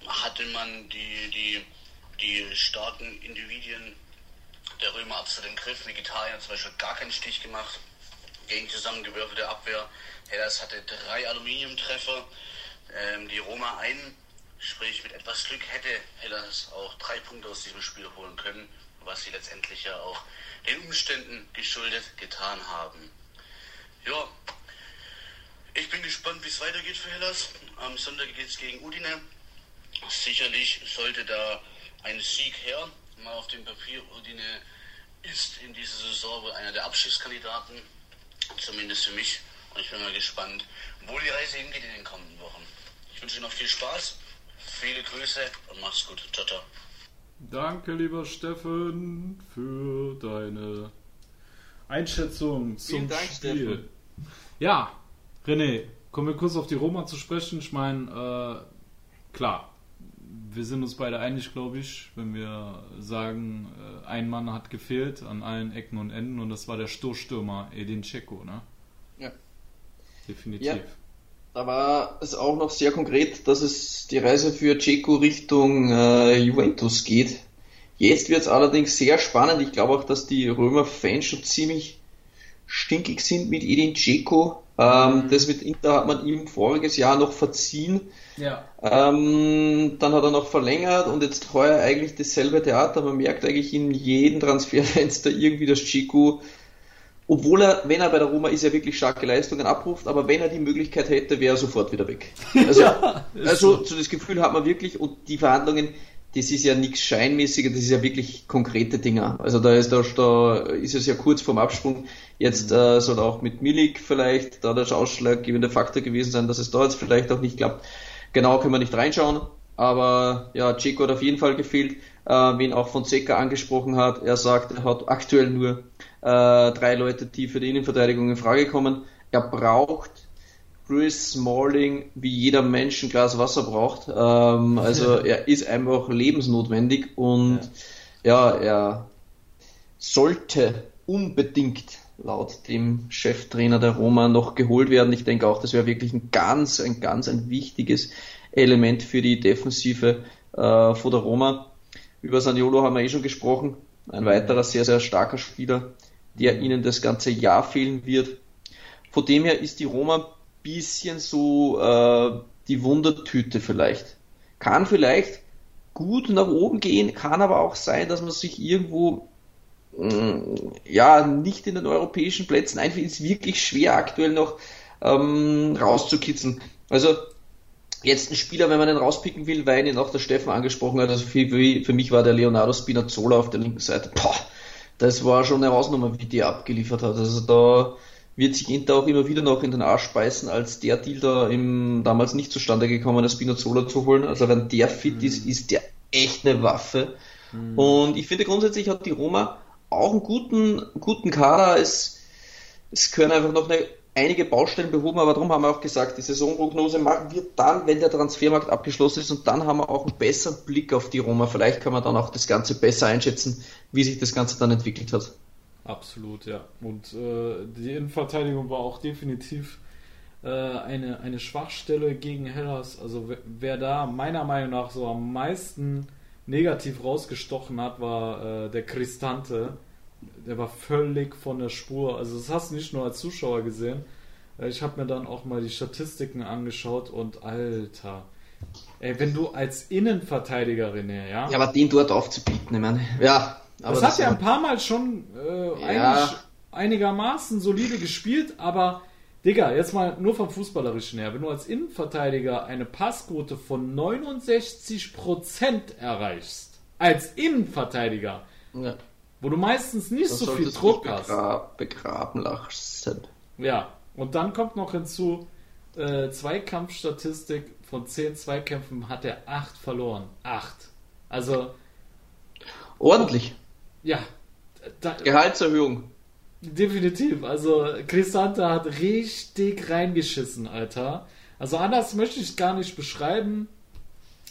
hatte man die, die, die starken Individuen der Römer absolut im Griff. Vegetarier zum Beispiel gar keinen Stich gemacht gegen zusammengewürfelte Abwehr. Hellas hatte drei Aluminiumtreffer, ähm, die Roma einen. Sprich, mit etwas Glück hätte Hellas auch drei Punkte aus diesem Spiel holen können, was sie letztendlich ja auch den Umständen geschuldet getan haben. Ja, ich bin gespannt, wie es weitergeht für Hellas. Am Sonntag geht es gegen Udine. Sicherlich sollte da ein Sieg her. Mal auf dem Papier, Udine ist in dieser Saison wohl einer der Abschiedskandidaten. Zumindest für mich. Und ich bin mal gespannt, wo die Reise hingeht in den kommenden Wochen. Ich wünsche noch viel Spaß, viele Grüße und mach's gut. Ciao, ciao. Danke, lieber Steffen, für deine Einschätzung zum Vielen Dank, Spiel. Steffen. Ja, René, kommen wir kurz auf die Roma zu sprechen. Ich meine, äh, klar, wir sind uns beide einig, glaube ich, wenn wir sagen, äh, ein Mann hat gefehlt an allen Ecken und Enden und das war der Stoßstürmer Edin Dzeko, ne? Ja. Definitiv. Ja. Da war es auch noch sehr konkret, dass es die Reise für Ceco Richtung äh, Juventus geht. Jetzt wird es allerdings sehr spannend. Ich glaube auch, dass die Römer-Fans schon ziemlich stinkig sind mit Edin Dzeko. Ähm, Das mit Inter hat man ihm voriges Jahr noch verziehen. Ja. Ähm, dann hat er noch verlängert und jetzt heuer eigentlich dasselbe Theater. Man merkt eigentlich in jedem Transferfenster *laughs* irgendwie, dass Chico, obwohl er, wenn er bei der Roma ist, ja wirklich starke Leistungen abruft, aber wenn er die Möglichkeit hätte, wäre er sofort wieder weg. *laughs* Also, ist also so. so das Gefühl hat man wirklich und die Verhandlungen, das ist ja nichts Scheinmäßiges, das ist ja wirklich konkrete Dinger. Also da ist, da, da ist es ja kurz vorm Absprung. Jetzt äh, soll auch mit Milik vielleicht da der ausschlaggebende Faktor gewesen sein, dass es da jetzt vielleicht auch nicht klappt. Genau können wir nicht reinschauen, aber ja, Chico hat auf jeden Fall gefehlt, äh, wen auch Fonseca angesprochen hat. Er sagt, er hat aktuell nur äh, drei Leute, die für die Innenverteidigung in Frage kommen. Er braucht Chris Smalling, wie jeder Mensch ein Glas Wasser braucht. Ähm, also *laughs* er ist einfach lebensnotwendig und ja, er sollte unbedingt laut dem Cheftrainer der Roma noch geholt werden. Ich denke auch, das wäre wirklich ein ganz, ein ganz ein wichtiges Element für die Defensive äh, von der Roma. Über Saniolo haben wir eh schon gesprochen. Ein weiterer sehr, sehr starker Spieler, der ihnen das ganze Jahr fehlen wird. Von dem her ist die Roma bisschen so äh, die Wundertüte vielleicht. Kann vielleicht gut nach oben gehen, kann aber auch sein, dass man sich irgendwo ja nicht in den europäischen Plätzen einfach ist wirklich schwer aktuell noch ähm, rauszukitzeln. Also jetzt ein Spieler, wenn man den rauspicken will, weil ihn auch der Steffen angesprochen hat, also für, für mich war der Leonardo Spinazzola auf der linken Seite. Boah, das war schon eine Hausnummer, wie die er abgeliefert hat. Also da wird sich Inter auch immer wieder noch in den Arsch beißen, als der Deal da im, damals nicht zustande gekommen ist, Spinazzola zu holen. Also wenn der fit ist, ist der echt eine Waffe. Und ich finde grundsätzlich hat die Roma auch einen guten, guten Kader. Es, es gehören einfach noch eine einige Baustellen behoben, aber darum haben wir auch gesagt, die Saisonprognose machen wir dann, wenn der Transfermarkt abgeschlossen ist und dann haben wir auch einen besseren Blick auf die Roma. Vielleicht kann man dann auch das Ganze besser einschätzen, wie sich das Ganze dann entwickelt hat. Absolut, ja. Und äh, die Innenverteidigung war auch definitiv äh, eine, eine Schwachstelle gegen Hellas. Also wer, wer, da meiner Meinung nach so am meisten negativ rausgestochen hat, war äh, der Cristante. Der war völlig von der Spur. Also das hast du nicht nur als Zuschauer gesehen. Äh, ich habe mir dann auch mal die Statistiken angeschaut und Alter. Ey, wenn du als Innenverteidiger, René, ja? Ja, aber den dort aufzubieten, ich meine, ja, aber das, das hat ja ein paar Mal schon äh, ja. einigermaßen solide gespielt, aber Digga, jetzt mal nur vom Fußballerischen her. Wenn du als Innenverteidiger eine Passquote von 69% erreichst, als Innenverteidiger, ja. Wo du meistens nicht das so viel Druck begra hast. Begraben lassen. Ja, und dann kommt noch hinzu, äh, Zweikampfstatistik von 10 Zweikämpfen hat er 8 verloren. 8. Also. Ordentlich. Ja. Da, Gehaltserhöhung. Definitiv. Also Cristante hat richtig reingeschissen, Alter. Also anders möchte ich gar nicht beschreiben.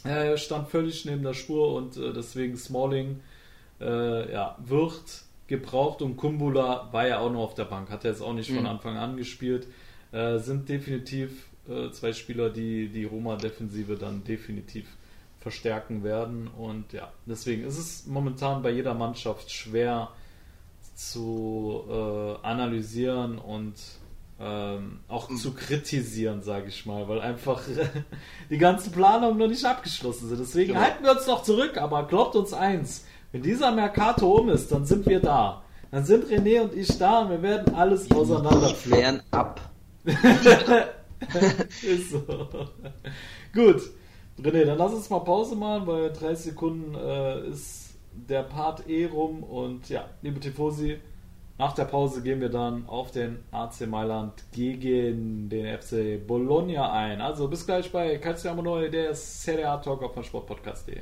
Er stand völlig neben der Spur und äh, deswegen Smalling äh, ja, wird gebraucht und Kumbula war ja auch noch auf der Bank, hat er jetzt auch nicht mhm. von Anfang an gespielt. Äh, sind definitiv äh, zwei Spieler, die die Roma-Defensive dann definitiv verstärken werden. Und ja, deswegen ist es momentan bei jeder Mannschaft schwer zu äh, analysieren und ähm, auch zu kritisieren, sage ich mal, weil einfach *laughs* die ganzen Planungen noch nicht abgeschlossen sind. Deswegen genau. halten wir uns noch zurück, aber glaubt uns eins, wenn dieser Mercato um ist, dann sind wir da. Dann sind René und ich da und wir werden alles auseinanderfliegen. ab. *laughs* ist so. Gut. René, dann lass uns mal Pause machen, weil 30 Sekunden äh, ist der Part eh rum und ja, liebe Tifosi, nach der Pause gehen wir dann auf den AC Mailand gegen den FC Bologna ein. Also bis gleich bei Calcio Neu, der Serie A Talk auf Sportpodcast.de.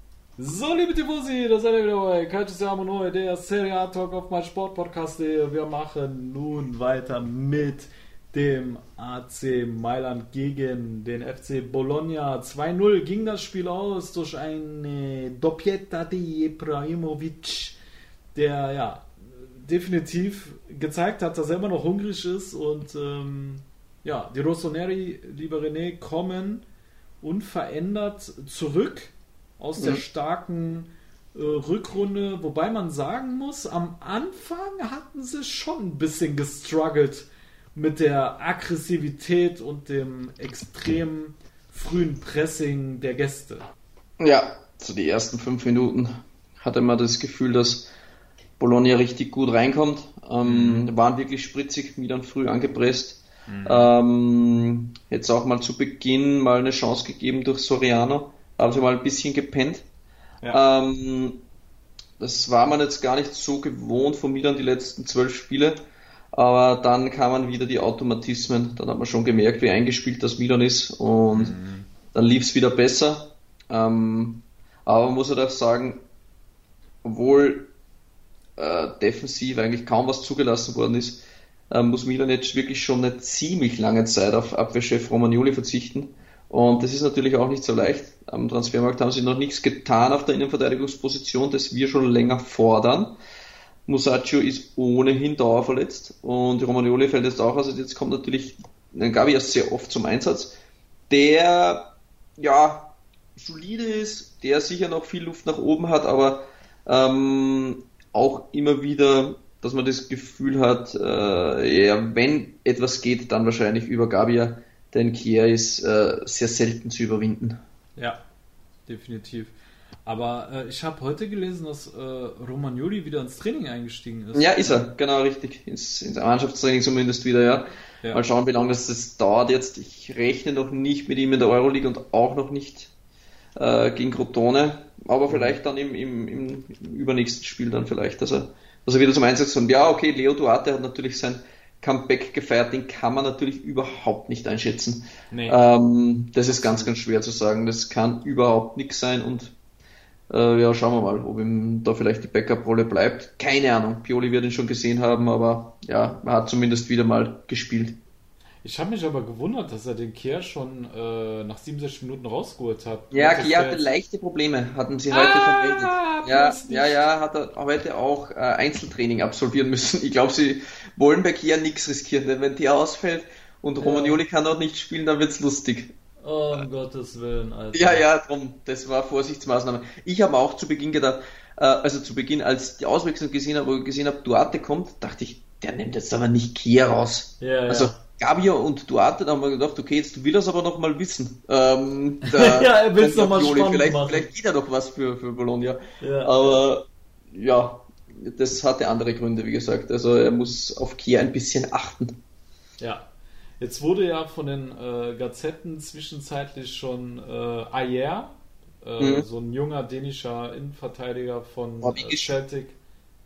So, liebe Tifosi, da seid ihr wieder bei Calcio Neu, der Serie A Talk auf meinsportpodcast.de. Wir machen nun weiter mit dem AC Mailand gegen den FC Bologna. 2-0 ging das Spiel aus durch eine Doppietta di Ibrahimovic, der ja definitiv gezeigt hat, dass er immer noch hungrig ist und ähm, ja, die Rossoneri, lieber René, kommen unverändert zurück aus mhm. der starken äh, Rückrunde, wobei man sagen muss, am Anfang hatten sie schon ein bisschen gestruggelt mit der Aggressivität und dem extrem frühen Pressing der Gäste. Ja, zu die ersten fünf Minuten hatte man das Gefühl, dass Bologna richtig gut reinkommt. Ähm, mhm. Waren wirklich spritzig, Milan früh angepresst. Mhm. Ähm, jetzt auch mal zu Beginn mal eine Chance gegeben durch Soriano. Haben sie mal ein bisschen gepennt. Ja. Ähm, das war man jetzt gar nicht so gewohnt von Milan die letzten zwölf Spiele. Aber dann kamen wieder die Automatismen. Dann hat man schon gemerkt, wie eingespielt das Milan ist. Und mhm. dann lief es wieder besser. Ähm, aber man muss halt auch sagen, obwohl äh, defensiv eigentlich kaum was zugelassen worden ist, äh, muss Milan jetzt wirklich schon eine ziemlich lange Zeit auf Abwehrchef Romagnoli verzichten. Und das ist natürlich auch nicht so leicht. Am Transfermarkt haben sie noch nichts getan auf der Innenverteidigungsposition, das wir schon länger fordern. Musacchio ist ohnehin dauerverletzt und Romagnoli fällt jetzt auch aus. Also jetzt kommt natürlich Gavi erst sehr oft zum Einsatz, der ja solide ist, der sicher noch viel Luft nach oben hat, aber ähm, auch immer wieder, dass man das Gefühl hat, äh, ja, wenn etwas geht, dann wahrscheinlich über Gabia, denn Kier ist äh, sehr selten zu überwinden. Ja, definitiv. Aber äh, ich habe heute gelesen, dass äh, Romagnoli wieder ins Training eingestiegen ist. Ja, ist er, genau richtig. Ins, ins Mannschaftstraining zumindest wieder, ja. Ja. Mal schauen, wie lange das, das dauert jetzt. Ich rechne noch nicht mit ihm in der Euroleague und auch noch nicht äh, gegen Crotone. Aber vielleicht dann im, im, im übernächsten Spiel dann vielleicht, dass er, dass er wieder zum Einsatz kommt. Ja, okay, Leo Duarte hat natürlich sein Comeback gefeiert, den kann man natürlich überhaupt nicht einschätzen. Nee. Ähm, das ist ganz, ganz schwer zu sagen. Das kann überhaupt nichts sein und äh, ja, schauen wir mal, ob ihm da vielleicht die Backup-Rolle bleibt. Keine Ahnung. Pioli wird ihn schon gesehen haben, aber ja, er hat zumindest wieder mal gespielt. Ich habe mich aber gewundert, dass er den Kehr schon äh, nach 67 Minuten rausgeholt hat. Ja, Kier hatte jetzt- leichte Probleme, hatten sie heute Ah, vermeldet. Ja, ja, ja, hat er heute auch äh, Einzeltraining absolvieren müssen. Ich glaube, sie wollen bei Kier nichts riskieren, denn wenn der ausfällt und Romagnoli kann auch nicht spielen, dann wird's lustig. Oh, um Gottes Willen, Alter. Ja, ja, drum, das war Vorsichtsmaßnahme. Ich habe auch zu Beginn gedacht, äh, also zu Beginn, als die Auswechslung gesehen habe, wo ich gesehen habe, Duarte kommt, dachte ich, der nimmt jetzt aber nicht Kier raus. Ja, ja. Gabio und Duarte, da haben wir gedacht, okay, jetzt will er es aber noch mal wissen. Ähm, *laughs* der- Ja, er will's der noch mal Pioli, spannend vielleicht, machen. vielleicht geht er doch was für, für Bologna. Ja. Aber ja, das hatte andere Gründe, wie gesagt. Also er muss auf Kier ein bisschen achten. Ja. Jetzt wurde ja von den äh, Gazetten zwischenzeitlich schon äh, Ayer, äh, Mhm. so ein junger dänischer Innenverteidiger von äh, Norwegisch. Celtic.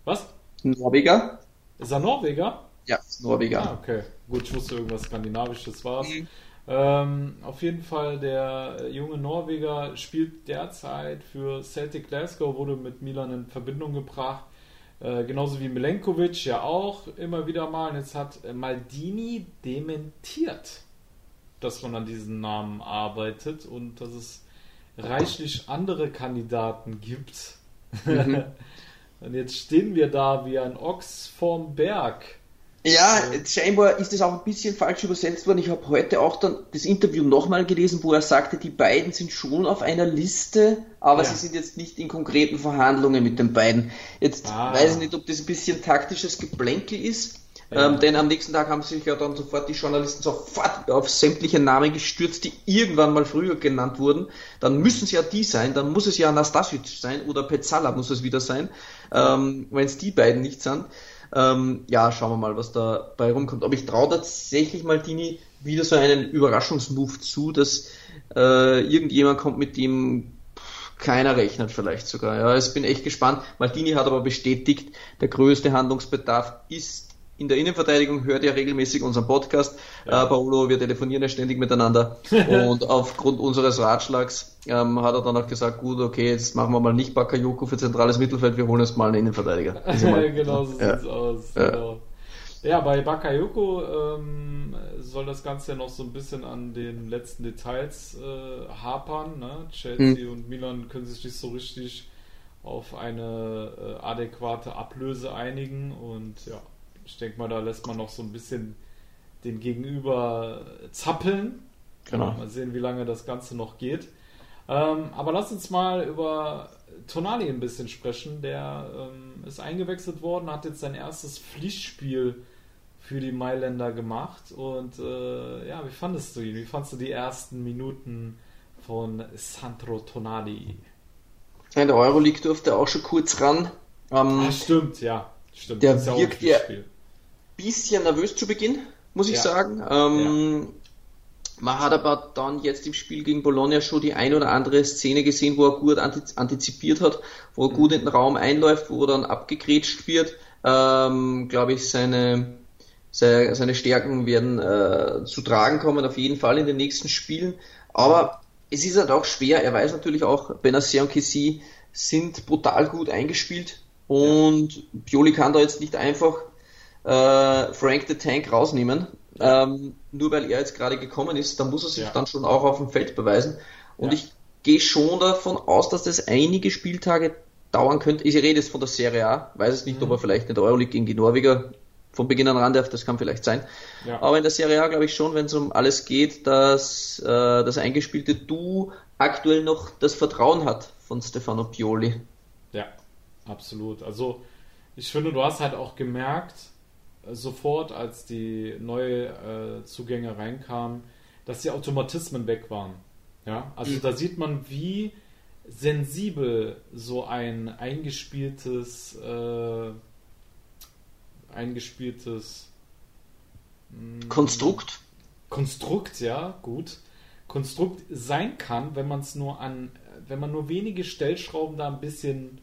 Was? Norweger? Ist er Norweger? Ja, Norweger. Ah, okay. Gut, ich wusste irgendwas Skandinavisches war Mhm. ähm, Auf jeden Fall, der junge Norweger spielt derzeit für Celtic Glasgow, wurde mit Milan in Verbindung gebracht. Äh, genauso wie Milenkovic ja auch immer wieder mal. Und jetzt hat Maldini dementiert, dass man an diesen Namen arbeitet und dass es reichlich andere Kandidaten gibt. *laughs* und jetzt stehen wir da wie ein Ochs vorm Berg. Ja, scheinbar ist das auch ein bisschen falsch übersetzt worden. Ich habe heute auch dann das Interview nochmal gelesen, wo er sagte, die beiden sind schon auf einer Liste, aber Ja. sie sind jetzt nicht in konkreten Verhandlungen mit den beiden. Jetzt Ah. weiß ich nicht, ob das ein bisschen taktisches Geplänkel ist, Ja. ähm, denn am nächsten Tag haben sich ja dann sofort die Journalisten sofort auf sämtliche Namen gestürzt, die irgendwann mal früher genannt wurden. Dann müssen es ja die sein, dann muss es ja Anastasic sein oder Pezzala muss es wieder sein, ähm, wenn es die beiden nicht sind. Ähm, ja, schauen wir mal, was da bei rumkommt. Aber ich traue tatsächlich Maldini wieder so einen Überraschungsmove zu, dass äh, irgendjemand kommt, mit dem keiner rechnet vielleicht sogar. Ja, ich bin echt gespannt. Maldini hat aber bestätigt, der größte Handlungsbedarf ist in der Innenverteidigung, hört ja regelmäßig unseren Podcast. Ja. Äh, Paolo, wir telefonieren ja ständig miteinander. *laughs* und aufgrund unseres Ratschlags ähm, hat er dann auch gesagt, gut, okay, jetzt machen wir mal nicht Bakayoko für zentrales Mittelfeld, wir holen jetzt mal einen Innenverteidiger. *laughs* Also mal- genau so Ja. sieht's aus. Ja. Genau. Ja, bei Bakayoko ähm, soll das Ganze ja noch so ein bisschen an den letzten Details äh, hapern. Ne? Chelsea Hm. und Milan können sich nicht so richtig auf eine äh, adäquate Ablöse einigen und ja, ich denke mal, da lässt man noch so ein bisschen den Gegenüber zappeln. Genau. Mal sehen, wie lange das Ganze noch geht. Ähm, aber lass uns mal über Tonali ein bisschen sprechen. Der ähm, ist eingewechselt worden, hat jetzt sein erstes Pflichtspiel für die Mailänder gemacht. Und äh, ja, wie fandest du ihn? Wie fandest du die ersten Minuten von Sandro Tonali? In der Euroleague durfte er auch schon kurz ran. Ähm, Ah, stimmt, ja. Stimmt. Der das ist ja auch ein wirkt ja-. Bisschen nervös zu Beginn, muss ich Ja. sagen. Ähm, Man hat aber dann jetzt im Spiel gegen Bologna schon die ein oder andere Szene gesehen, wo er gut antiz- antizipiert hat, wo er gut in den Raum einläuft, wo er dann abgegrätscht wird. Ähm, Glaube ich, seine, seine, seine Stärken werden äh, zu tragen kommen, auf jeden Fall in den nächsten Spielen. Aber es ist halt auch schwer. Er weiß natürlich auch, Benacer und Kessie sind brutal gut eingespielt und Pioli kann da jetzt nicht einfach äh, Frank the Tank rausnehmen. Ähm, nur weil er jetzt gerade gekommen ist, dann muss er sich Ja. dann schon auch auf dem Feld beweisen. Und Ja. ich gehe schon davon aus, dass das einige Spieltage dauern könnte. Ich rede jetzt von der Serie A, weiß es nicht, ob er vielleicht in der Euroleague gegen die Norweger von Beginn an ran darf, das kann vielleicht sein. Ja. Aber in der Serie A glaube ich schon, wenn es um alles geht, dass äh, das eingespielte Du aktuell noch das Vertrauen hat von Stefano Pioli. Ja, absolut. Also ich finde, du hast halt auch gemerkt, sofort, als die neue äh, Zugänge reinkamen, dass die Automatismen weg waren. Ja, also da sieht man, wie sensibel so ein eingespieltes, äh, eingespieltes mh, Konstrukt. Konstrukt, ja, gut. Konstrukt sein kann, wenn man es nur an, wenn man nur wenige Stellschrauben da ein bisschen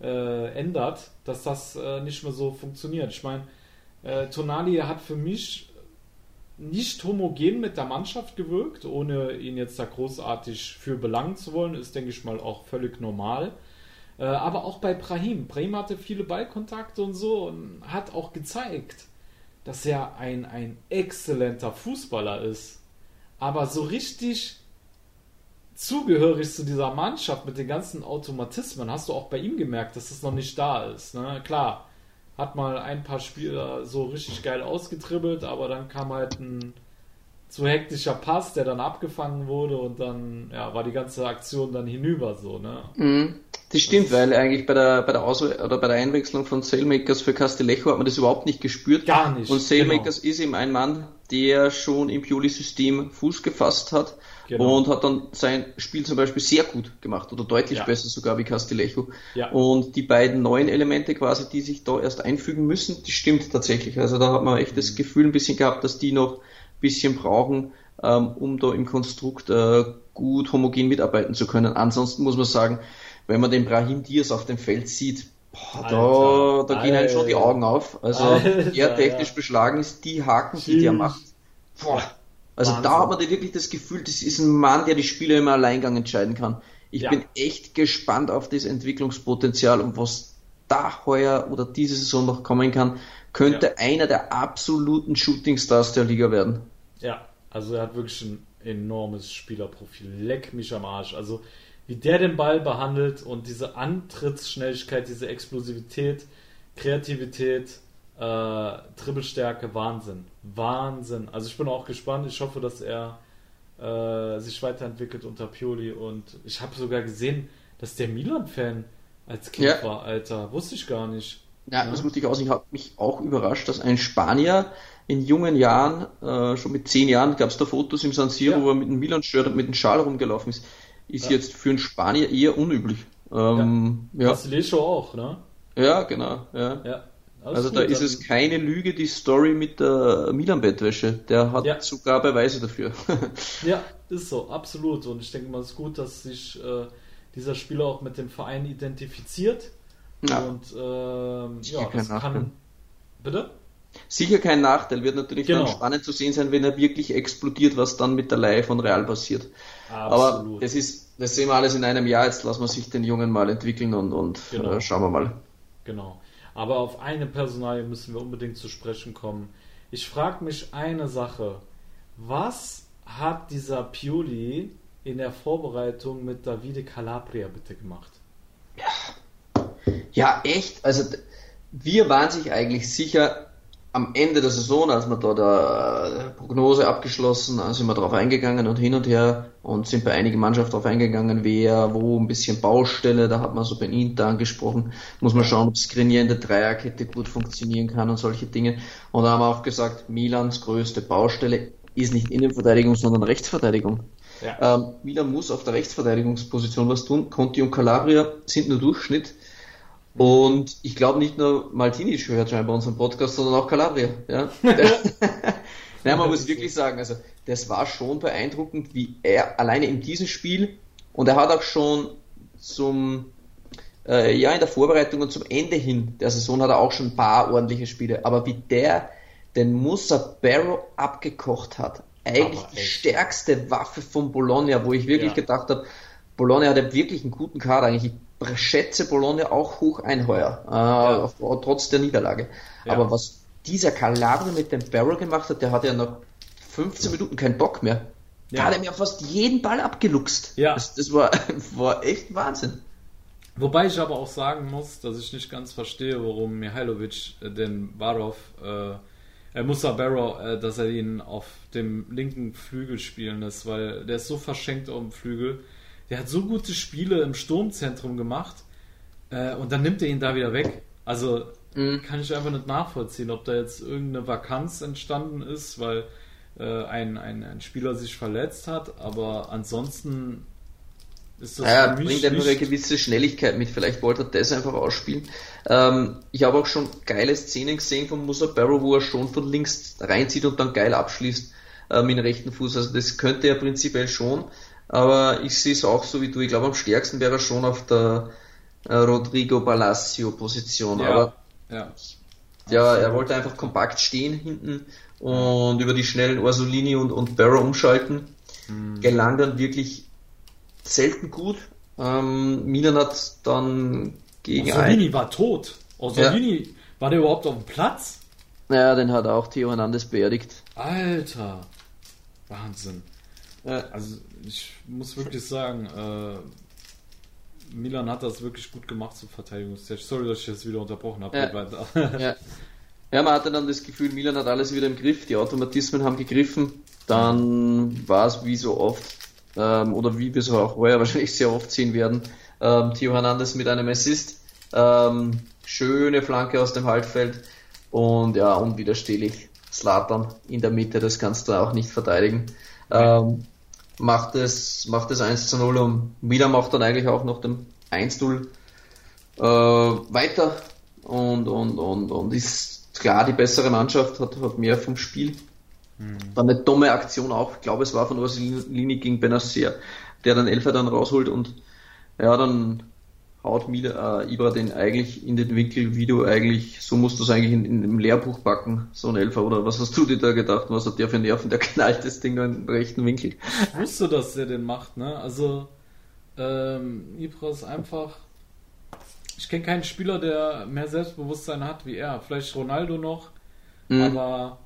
äh, ändert, dass das äh, nicht mehr so funktioniert. Ich meine, äh, Tonali hat für mich nicht homogen mit der Mannschaft gewirkt, ohne ihn jetzt da großartig für belangen zu wollen, ist, denke ich mal, auch völlig normal. Äh, aber auch bei Brahim. Brahim hatte viele Ballkontakte und so und hat auch gezeigt, dass er ein, ein exzellenter Fußballer ist. Aber so richtig zugehörig zu dieser Mannschaft mit den ganzen Automatismen hast du auch bei ihm gemerkt, dass das noch nicht da ist. Ne? Klar, hat mal ein paar Spieler so richtig geil ausgetribbelt, aber dann kam halt ein zu hektischer Pass, der dann abgefangen wurde und dann ja, war die ganze Aktion dann hinüber so, ne? Mhm. Das stimmt, weil eigentlich bei der bei der Aus oder bei der Einwechslung von Sailmakers für Castellejo hat man das überhaupt nicht gespürt. Gar nicht. Und Sailmakers genau. ist eben ein Mann, der schon im Pioli-System Fuß gefasst hat genau. und hat dann sein Spiel zum Beispiel sehr gut gemacht oder deutlich ja. besser sogar wie Castellejo. Ja. Und die beiden neuen Elemente quasi, die sich da erst einfügen müssen, die stimmt tatsächlich. Also da hat man echt mhm. das Gefühl ein bisschen gehabt, dass die noch ein bisschen brauchen, ähm, um da im Konstrukt äh, gut homogen mitarbeiten zu können. Ansonsten muss man sagen, wenn man den Brahim Diaz auf dem Feld sieht, boah, da, da gehen einem schon die Augen auf. Also *laughs* Alter, er technisch ja. beschlagen ist, die Haken, die der macht. Boah. Also Wahnsinn. da hat man wirklich das Gefühl, das ist ein Mann, der die Spiele im Alleingang entscheiden kann. Ich ja. bin echt gespannt auf das Entwicklungspotenzial und was da heuer oder diese Saison noch kommen kann, könnte ja. einer der absoluten Shootingstars der Liga werden. Ja, also er hat wirklich ein enormes Spielerprofil. Leck mich am Arsch. Also wie der den Ball behandelt und diese Antrittsschnelligkeit, diese Explosivität, Kreativität, äh, Dribbelstärke, Wahnsinn. Wahnsinn. Also ich bin auch gespannt. Ich hoffe, dass er äh, sich weiterentwickelt unter Pioli und ich habe sogar gesehen, dass der Milan-Fan als Kind ja. war, Alter. Wusste ich gar nicht. Ja, ja. das wusste ich auch. Ich habe mich auch überrascht, dass ein Spanier in jungen Jahren, äh, schon mit zehn Jahren, gab es da Fotos im San Siro, ja. wo er mit einem Milan-Shirt und mit einem Schal rumgelaufen ist ist jetzt für einen Spanier eher unüblich. Ähm, ja. ja. auch, ne? Ja, genau. Ja. Ja. Also gut, da ist es keine Lüge, die Story mit der Milan-Bettwäsche. Der hat ja. sogar Beweise dafür. *laughs* ja, ist so, absolut. Und ich denke mal, es ist gut, dass sich äh, dieser Spieler auch mit dem Verein identifiziert. Ja. Und ähm, ja, das kann. Bitte? Sicher kein Nachteil. Wird natürlich genau. dann spannend zu sehen sein, wenn er wirklich explodiert, was dann mit der Leihe von Real passiert. Absolut. Aber das ist, das sehen wir alles in einem Jahr. Jetzt lassen wir sich den Jungen mal entwickeln und, und genau. äh, schauen wir mal. Genau. Aber auf eine Personalie müssen wir unbedingt zu sprechen kommen. Ich frage mich eine Sache. Was hat dieser Pioli in der Vorbereitung mit Davide Calabria bitte gemacht? Ja, ja echt. Also wir waren sich eigentlich sicher, am Ende der Saison, als wir da der Prognose abgeschlossen, sind wir darauf eingegangen und hin und her und sind bei einigen Mannschaften darauf eingegangen, wer, wo ein bisschen Baustelle, da hat man so bei Inter angesprochen, muss man schauen, ob Skriniar in der Dreierkette gut funktionieren kann und solche Dinge. Und da haben wir auch gesagt, Milans größte Baustelle ist nicht Innenverteidigung, sondern Rechtsverteidigung. Ja. Ähm, Milan muss auf der Rechtsverteidigungsposition was tun. Conti und Calabria sind nur Durchschnitt. Und ich glaube nicht nur Maltini hört scheinbar unseren Podcast, sondern auch Calabria. Ja? *laughs* Nein, man muss wirklich sagen, also das war schon beeindruckend, wie er alleine in diesem Spiel und er hat auch schon zum äh, ja in der Vorbereitung und zum Ende hin der Saison hat er auch schon ein paar ordentliche Spiele, aber wie der den Musa Barrow abgekocht hat, eigentlich die stärkste Waffe von Bologna, wo ich wirklich ja. gedacht habe, Bologna hat ja wirklich einen guten Kader eigentlich schätze Bologna auch hoch ein heuer, äh, ja. trotz der Niederlage. Ja. Aber was dieser Calabria mit dem Barrel gemacht hat, der hatte ja nach 15 Minuten keinen Bock mehr. Ja. Da hat er mir fast jeden Ball abgeluchst. Ja. Das, das war, *laughs* war echt Wahnsinn. Wobei ich aber auch sagen muss, dass ich nicht ganz verstehe, warum Mihailovic äh, den Barov, äh, äh, Musa Barrow, äh, dass er ihn auf dem linken Flügel spielen lässt, weil der ist so verschenkt auf dem Flügel der hat so gute Spiele im Sturmzentrum gemacht äh, und dann nimmt er ihn da wieder weg. Also mhm. kann ich einfach nicht nachvollziehen, ob da jetzt irgendeine Vakanz entstanden ist, weil äh, ein, ein, ein Spieler sich verletzt hat, aber ansonsten Ist das Ja, bringt einfach eine gewisse Schnelligkeit mit. Vielleicht wollte er das einfach ausspielen. Ähm, ich habe auch schon geile Szenen gesehen von Musa Barrow, wo er schon von links reinzieht und dann geil abschließt äh, mit dem rechten Fuß. Also das könnte er prinzipiell schon. Aber ich sehe es auch so wie du. Ich glaube, am stärksten wäre er schon auf der äh, Rodrigo Palacio Position. Ja. Aber Ja. ja, er wollte einfach kompakt stehen hinten und über die schnellen Orsolini und, und Barrow umschalten. Gelang dann wirklich selten gut. Ähm, Milan hat dann gegen Orsolini war tot. Orsolini, war der überhaupt auf dem Platz? ja, den hat auch Theo Hernandez beerdigt. Alter. Wahnsinn. Also ich muss wirklich sagen, äh, Milan hat das wirklich gut gemacht zum Verteidigungstest. Sorry, dass ich das wieder unterbrochen habe. Ja. Ja. ja, man hatte dann das Gefühl, Milan hat alles wieder im Griff, die Automatismen haben gegriffen. Dann war es wie so oft, ähm, oder wie wir es auch heuer *laughs* wahrscheinlich sehr oft sehen werden, ähm, Theo Hernandez mit einem Assist. Ähm, schöne Flanke aus dem Halbfeld und ja, unwiderstehlich. Slatan in der Mitte, das kannst du auch nicht verteidigen. Ähm, macht es, macht es 1 zu 0 und Milan macht dann eigentlich auch noch dem 1 0 äh, weiter. Und, und, und, und ist klar die bessere Mannschaft, hat, hat mehr vom Spiel. Dann eine dumme Aktion auch, ich glaube es war von Orsolini gegen Benacer, der dann Elfer dann rausholt und ja, dann haut Mila, äh, Ibra den eigentlich in den Winkel, wie du eigentlich, so musst du es eigentlich in, in, im Lehrbuch packen, so ein Elfer, oder was hast du dir da gedacht, was hat der für Nerven, der *laughs* knallt das Ding in den rechten Winkel. Ich wusste, dass der den macht, ne? Also, ähm, Ibra ist einfach. Ich kenne keinen Spieler, der mehr Selbstbewusstsein hat wie er. Vielleicht Ronaldo noch, Mhm. aber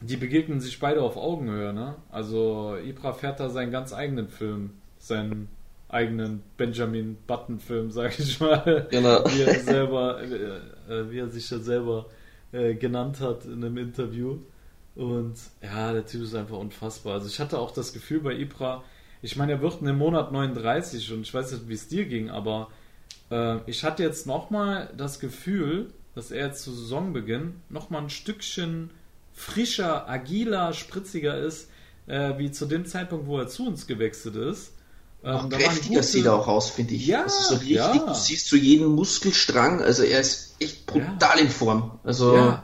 die begegnen sich beide auf Augenhöhe, ne? Also, Ibra fährt da seinen ganz eigenen Film, seinen eigenen Benjamin Button-Film, sag ich mal. Genau. *laughs* Wie er selber, äh, äh, wie er sich ja selber äh, genannt hat in einem Interview. Und ja, der Typ ist einfach unfassbar. Also ich hatte auch das Gefühl bei Ibra, ich meine, er wird in dem Monat 39 und ich weiß nicht, wie es dir ging, aber äh, ich hatte jetzt nochmal das Gefühl, dass er jetzt zu Saisonbeginn nochmal ein Stückchen frischer, agiler, spritziger ist, äh, wie zu dem Zeitpunkt, wo er zu uns gewechselt ist. Ähm, Auch da kräftiger gute- sieht er auch aus, finde ich. Ja, also so richtig, ja. du siehst so jeden Muskelstrang, also er ist echt brutal in Form. Also Ja.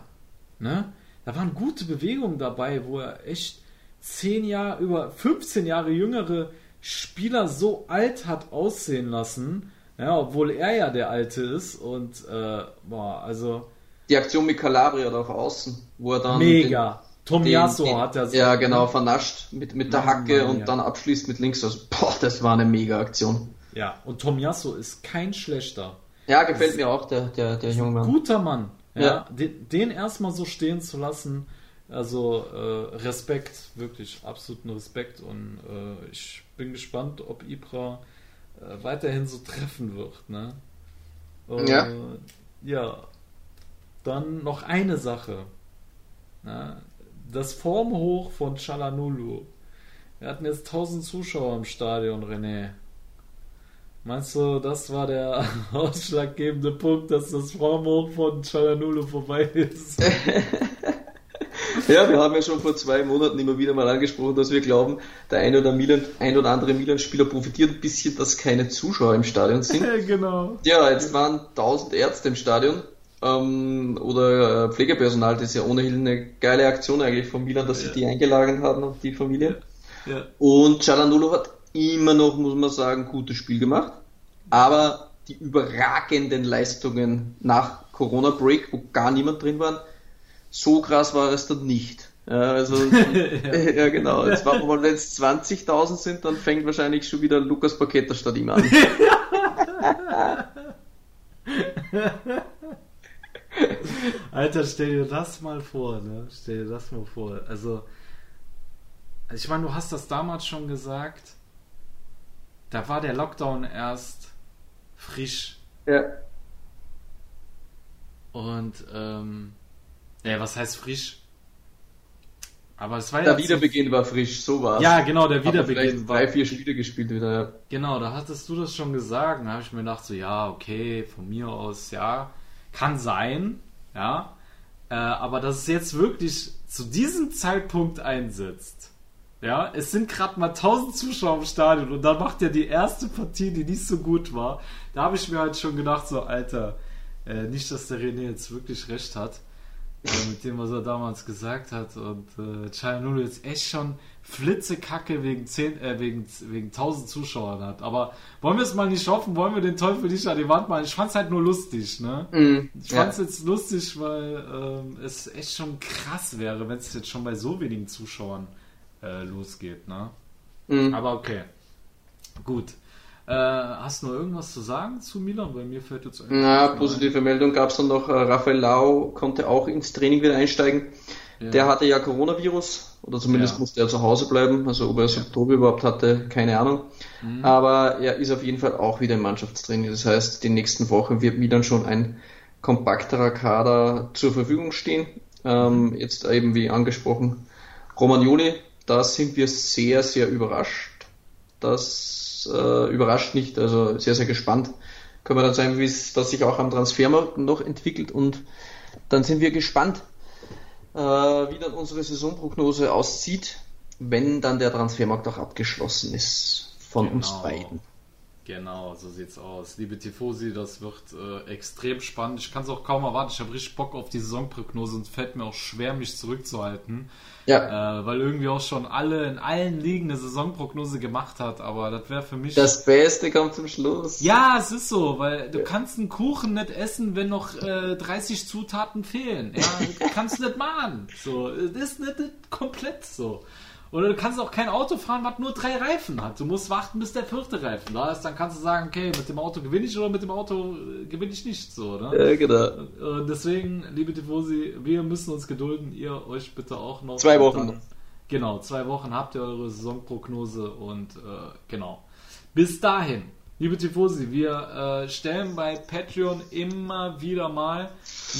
Ne? Da waren gute Bewegungen dabei, wo er echt 10 Jahre, über 15 Jahre jüngere Spieler so alt hat aussehen lassen. Ja, obwohl er ja der Alte ist und äh, boah, also die Aktion mit Calabria da auf Außen, wo er dann mega. Tomiasso den- hat er so. ja genau vernascht mit, mit der Hacke Mann, und ja. dann abschließt mit links. Also, boah, das war eine mega Aktion. Ja, und Tomiasso ist kein schlechter. Ja, gefällt mir auch, der, der, der junge Mann. Guter Mann. Ja, Ja. Den, den erstmal so stehen zu lassen, also äh, Respekt, wirklich absoluten Respekt und äh, ich bin gespannt, ob Ibra äh, weiterhin so treffen wird. Ne? Äh, Ja. Ja. Dann noch eine Sache. Na, das Formhoch von Chalanulu. Wir hatten jetzt 1000 Zuschauer im Stadion, René. Meinst du, das war der *laughs* ausschlaggebende Punkt, dass das Formhoch von Chalanulu vorbei ist? *laughs* Ja, wir haben ja schon vor zwei Monaten immer wieder mal angesprochen, dass wir glauben, der ein oder, Milan, ein oder andere Milan-Spieler profitiert ein bisschen, dass keine Zuschauer im Stadion sind. *laughs* genau. Ja, jetzt waren 1000 Ärzte im Stadion ähm, oder äh, Pflegepersonal, das ist ja ohnehin eine geile Aktion eigentlich von Milan, dass sie die eingeladen haben auf die Familie. Ja. Und Cialanolo hat immer noch, muss man sagen, gutes Spiel gemacht, aber die überragenden Leistungen nach Corona-Break, wo gar niemand drin war, so krass war es dann nicht. Ja, also, *laughs* ja. genau. Jetzt war, wenn es 20.000 sind, dann fängt wahrscheinlich schon wieder Lukas Paqueta statt ihm an. *laughs* *laughs* *laughs* Alter, stell dir das mal vor, ne? Stell dir das mal vor. Also, ich meine, du hast das damals schon gesagt. Da war der Lockdown erst frisch. Ja. Und, ähm, ja, was heißt frisch? Aber es war ja. Der Wiederbeginn war frisch, so war Ja, genau, der Wiederbeginn war. drei, vier Spiele gespielt wieder. Ja. Genau, da hattest du das schon gesagt. Da habe ich mir gedacht, so, ja, okay, von mir aus, ja, kann sein, ja. Äh, aber dass es jetzt wirklich zu diesem Zeitpunkt einsetzt, Ja, es sind gerade mal 1000 Zuschauer im Stadion und dann macht er die erste Partie, die nicht so gut war. Da habe ich mir halt schon gedacht, so, Alter, äh, nicht, dass der René jetzt wirklich recht hat äh, mit dem, was er damals gesagt hat. Und äh, Chayanulu jetzt echt schon Flitzekacke wegen, 10, äh, wegen, wegen 1000 Zuschauern hat. Aber wollen wir es mal nicht hoffen, wollen wir den Teufel nicht an die Wand malen? Ich fand es halt nur lustig, ne? Mhm, ich fand es jetzt lustig, weil ähm, es echt schon krass wäre, wenn es jetzt schon bei so wenigen Zuschauern äh, losgeht, ne? Mhm. Aber okay. Gut. Äh, hast du noch irgendwas zu sagen zu Milan? Bei mir fällt jetzt Na, positive Meldung gab es dann noch. Äh, Raphael Lau konnte auch ins Training wieder einsteigen. ein. Der hatte ja Coronavirus, oder zumindest Ja. musste er zu Hause bleiben. Also ob er Symptome überhaupt hatte, keine Ahnung. Mhm. Aber er ist auf jeden Fall auch wieder im Mannschaftstraining. Das heißt, die nächsten Wochen wird Milan schon ein kompakterer Kader zur Verfügung stehen. Ähm, jetzt eben wie angesprochen, Romagnoli, da sind wir sehr, sehr überrascht. Das äh, überrascht nicht, also sehr, sehr gespannt. Können wir dann sein, wie es sich auch am Transfermarkt noch entwickelt und dann sind wir gespannt, äh, wie dann unsere Saisonprognose aussieht, wenn dann der Transfermarkt auch abgeschlossen ist von uns Genau. beiden. Genau, so sieht's aus. Liebe Tifosi, das wird äh, extrem spannend. Ich kann es auch kaum erwarten. Ich habe richtig Bock auf die Saisonprognose und fällt mir auch schwer, mich zurückzuhalten. Ja, Äh, weil irgendwie auch schon alle in allen Ligen eine Saisonprognose gemacht hat. Aber das wäre für mich. das Beste kommt zum Schluss. ja, es ist so, weil du kannst einen Kuchen nicht essen, wenn noch äh, 30 Zutaten fehlen. Ja, kannst du nicht machen. So, das ist nicht, nicht komplett so. Oder du kannst auch kein Auto fahren, was nur drei Reifen hat. Du musst warten, bis der vierte Reifen da ist. Dann kannst du sagen, okay, mit dem Auto gewinne ich oder mit dem Auto äh, gewinne ich nicht. So, ne? Ja, genau. Äh, deswegen, liebe Tifosi, wir müssen uns gedulden. Ihr euch bitte auch noch. Zwei Und Wochen dann-. Genau, zwei Wochen habt ihr eure Saisonprognose und äh, genau. Bis dahin, liebe Tifosi, wir äh, stellen bei Patreon immer wieder mal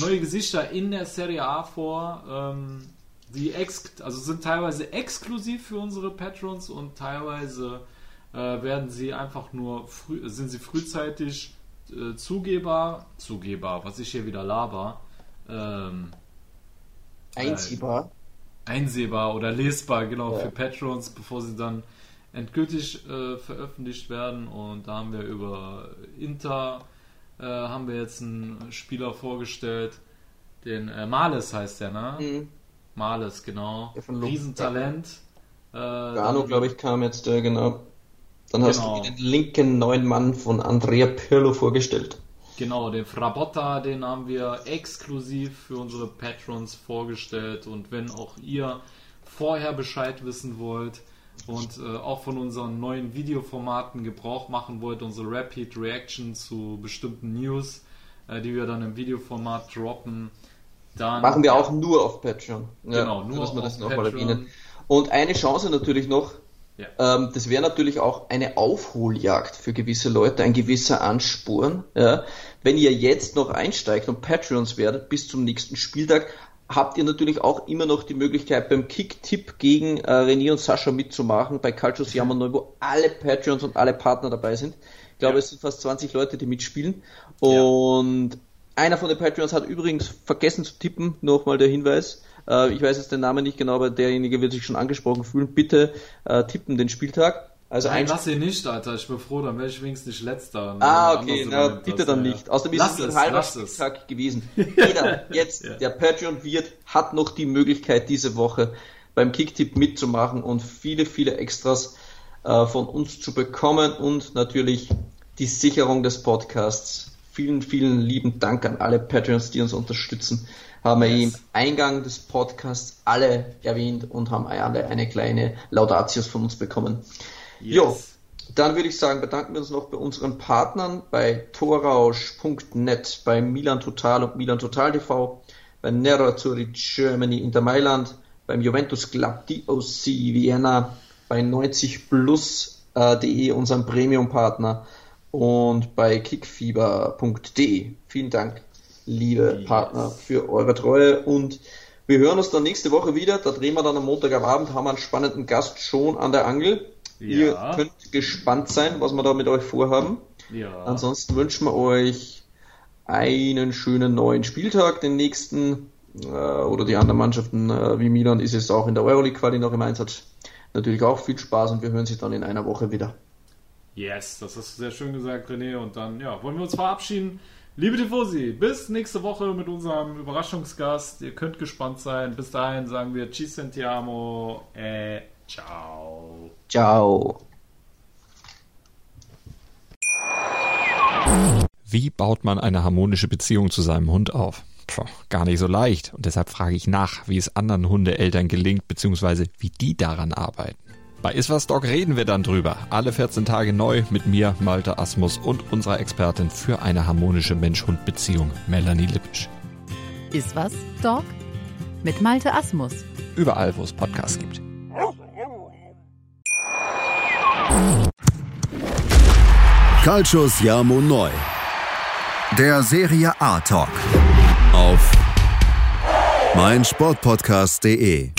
neue Gesichter in der Serie A vor. Ähm, die ex also sind teilweise exklusiv für unsere Patrons und teilweise äh, werden sie einfach nur früh, sind sie frühzeitig äh, zugeber, zugeber, was ich hier wieder laber, ähm, Einziehbar. einsehbar oder lesbar, genau, Ja. für Patrons, bevor sie dann endgültig äh, veröffentlicht werden. Und da haben wir über Inter, äh, haben wir jetzt einen Spieler vorgestellt, den äh, Males heißt der, ne? Mhm. Males, genau. Lugano. Riesentalent. Äh, Gano, glaube ich, kam jetzt, äh, genau. Dann hast Genau. du den linken neuen Mann von Andrea Pirlo vorgestellt. Genau, den Frabotta, den haben wir exklusiv für unsere Patrons vorgestellt. Und wenn auch ihr vorher Bescheid wissen wollt und äh, auch von unseren neuen Videoformaten Gebrauch machen wollt, unsere Rapid Reaction zu bestimmten News, äh, die wir dann im Videoformat droppen, dann Machen wir auch nur auf Patreon. Genau, nur müssen wir das auf nochmal erwähnen. Und eine Chance natürlich noch, Ja. ähm, das wäre natürlich auch eine Aufholjagd für gewisse Leute, ein gewisser Ansporn. Ja. Wenn ihr jetzt noch einsteigt und Patreons werdet bis zum nächsten Spieltag, habt ihr natürlich auch immer noch die Möglichkeit beim Kick-Tipp gegen äh, René und Sascha mitzumachen bei Calcio Neu, wo alle Patreons und alle Partner dabei sind. Ich glaube, Ja. es sind fast 20 Leute, die mitspielen. Und einer von den Patreons hat übrigens vergessen zu tippen, nochmal der Hinweis. Äh, ich weiß jetzt den Namen nicht genau, aber derjenige wird sich schon angesprochen fühlen. Bitte äh, tippen den Spieltag. Also Nein, ein lass ihn nicht, Alter. Ich bin froh, dann wäre ich wenigstens nicht letzter. Ah, okay, na, bitte dann ja. nicht. Außerdem ist Lass es schon es, ein halber lass es. Spieltag gewesen. Jeder, *laughs* jetzt Ja. der Patreon wird, hat noch die Möglichkeit, diese Woche beim Kicktipp mitzumachen und viele, viele Extras äh, von uns zu bekommen und natürlich die Sicherung des Podcasts. Vielen, vielen lieben Dank an alle Patreons, die uns unterstützen. Haben wir Yes. im Eingang des Podcasts alle erwähnt und haben alle eine kleine Laudatius von uns bekommen. Yes. Jo, dann würde ich sagen, bedanken wir uns noch bei unseren Partnern, bei torausch.net, bei Milan Total und Milan Total TV, bei Nerazzurri Germany Inter Mailand, beim Juventus Club DOC Vienna, bei 90plus.de, unserem Premium-Partner, und bei kickfieber.de. Vielen Dank, liebe Yes. Partner, für eure Treue und wir hören uns dann nächste Woche wieder. Da drehen wir dann am Montag am Abend, haben wir einen spannenden Gast schon an der Angel. Ihr Ja. könnt gespannt sein, was wir da mit euch vorhaben. Ja. Ansonsten wünschen wir euch einen schönen neuen Spieltag, den nächsten. Äh, oder die anderen Mannschaften äh, wie Milan ist es auch in der Euroleague Quali noch im Einsatz. natürlich auch viel Spaß und wir hören sich dann in einer Woche wieder. Yes, das hast du sehr schön gesagt, René. Und dann ja, wollen wir uns verabschieden. Liebe Tifosi, bis nächste Woche mit unserem Überraschungsgast. Ihr könnt gespannt sein. Bis dahin sagen wir Ci sentiamo. Äh, ciao. Ciao. Wie baut man eine harmonische Beziehung zu seinem Hund auf? Puh, gar nicht so leicht. Und deshalb frage ich nach, wie es anderen Hundeeltern gelingt, beziehungsweise wie die daran arbeiten. Bei Iswas Dog reden wir dann drüber. Alle 14 Tage neu mit mir, Malte Asmus und unserer Expertin für eine harmonische Mensch-Hund-Beziehung, Melanie Lippisch. Iswas Dog mit Malte Asmus. Überall, wo es Podcasts gibt. Calcius Jamo Neu. Der Serie A Talk. Auf meinsportpodcast.de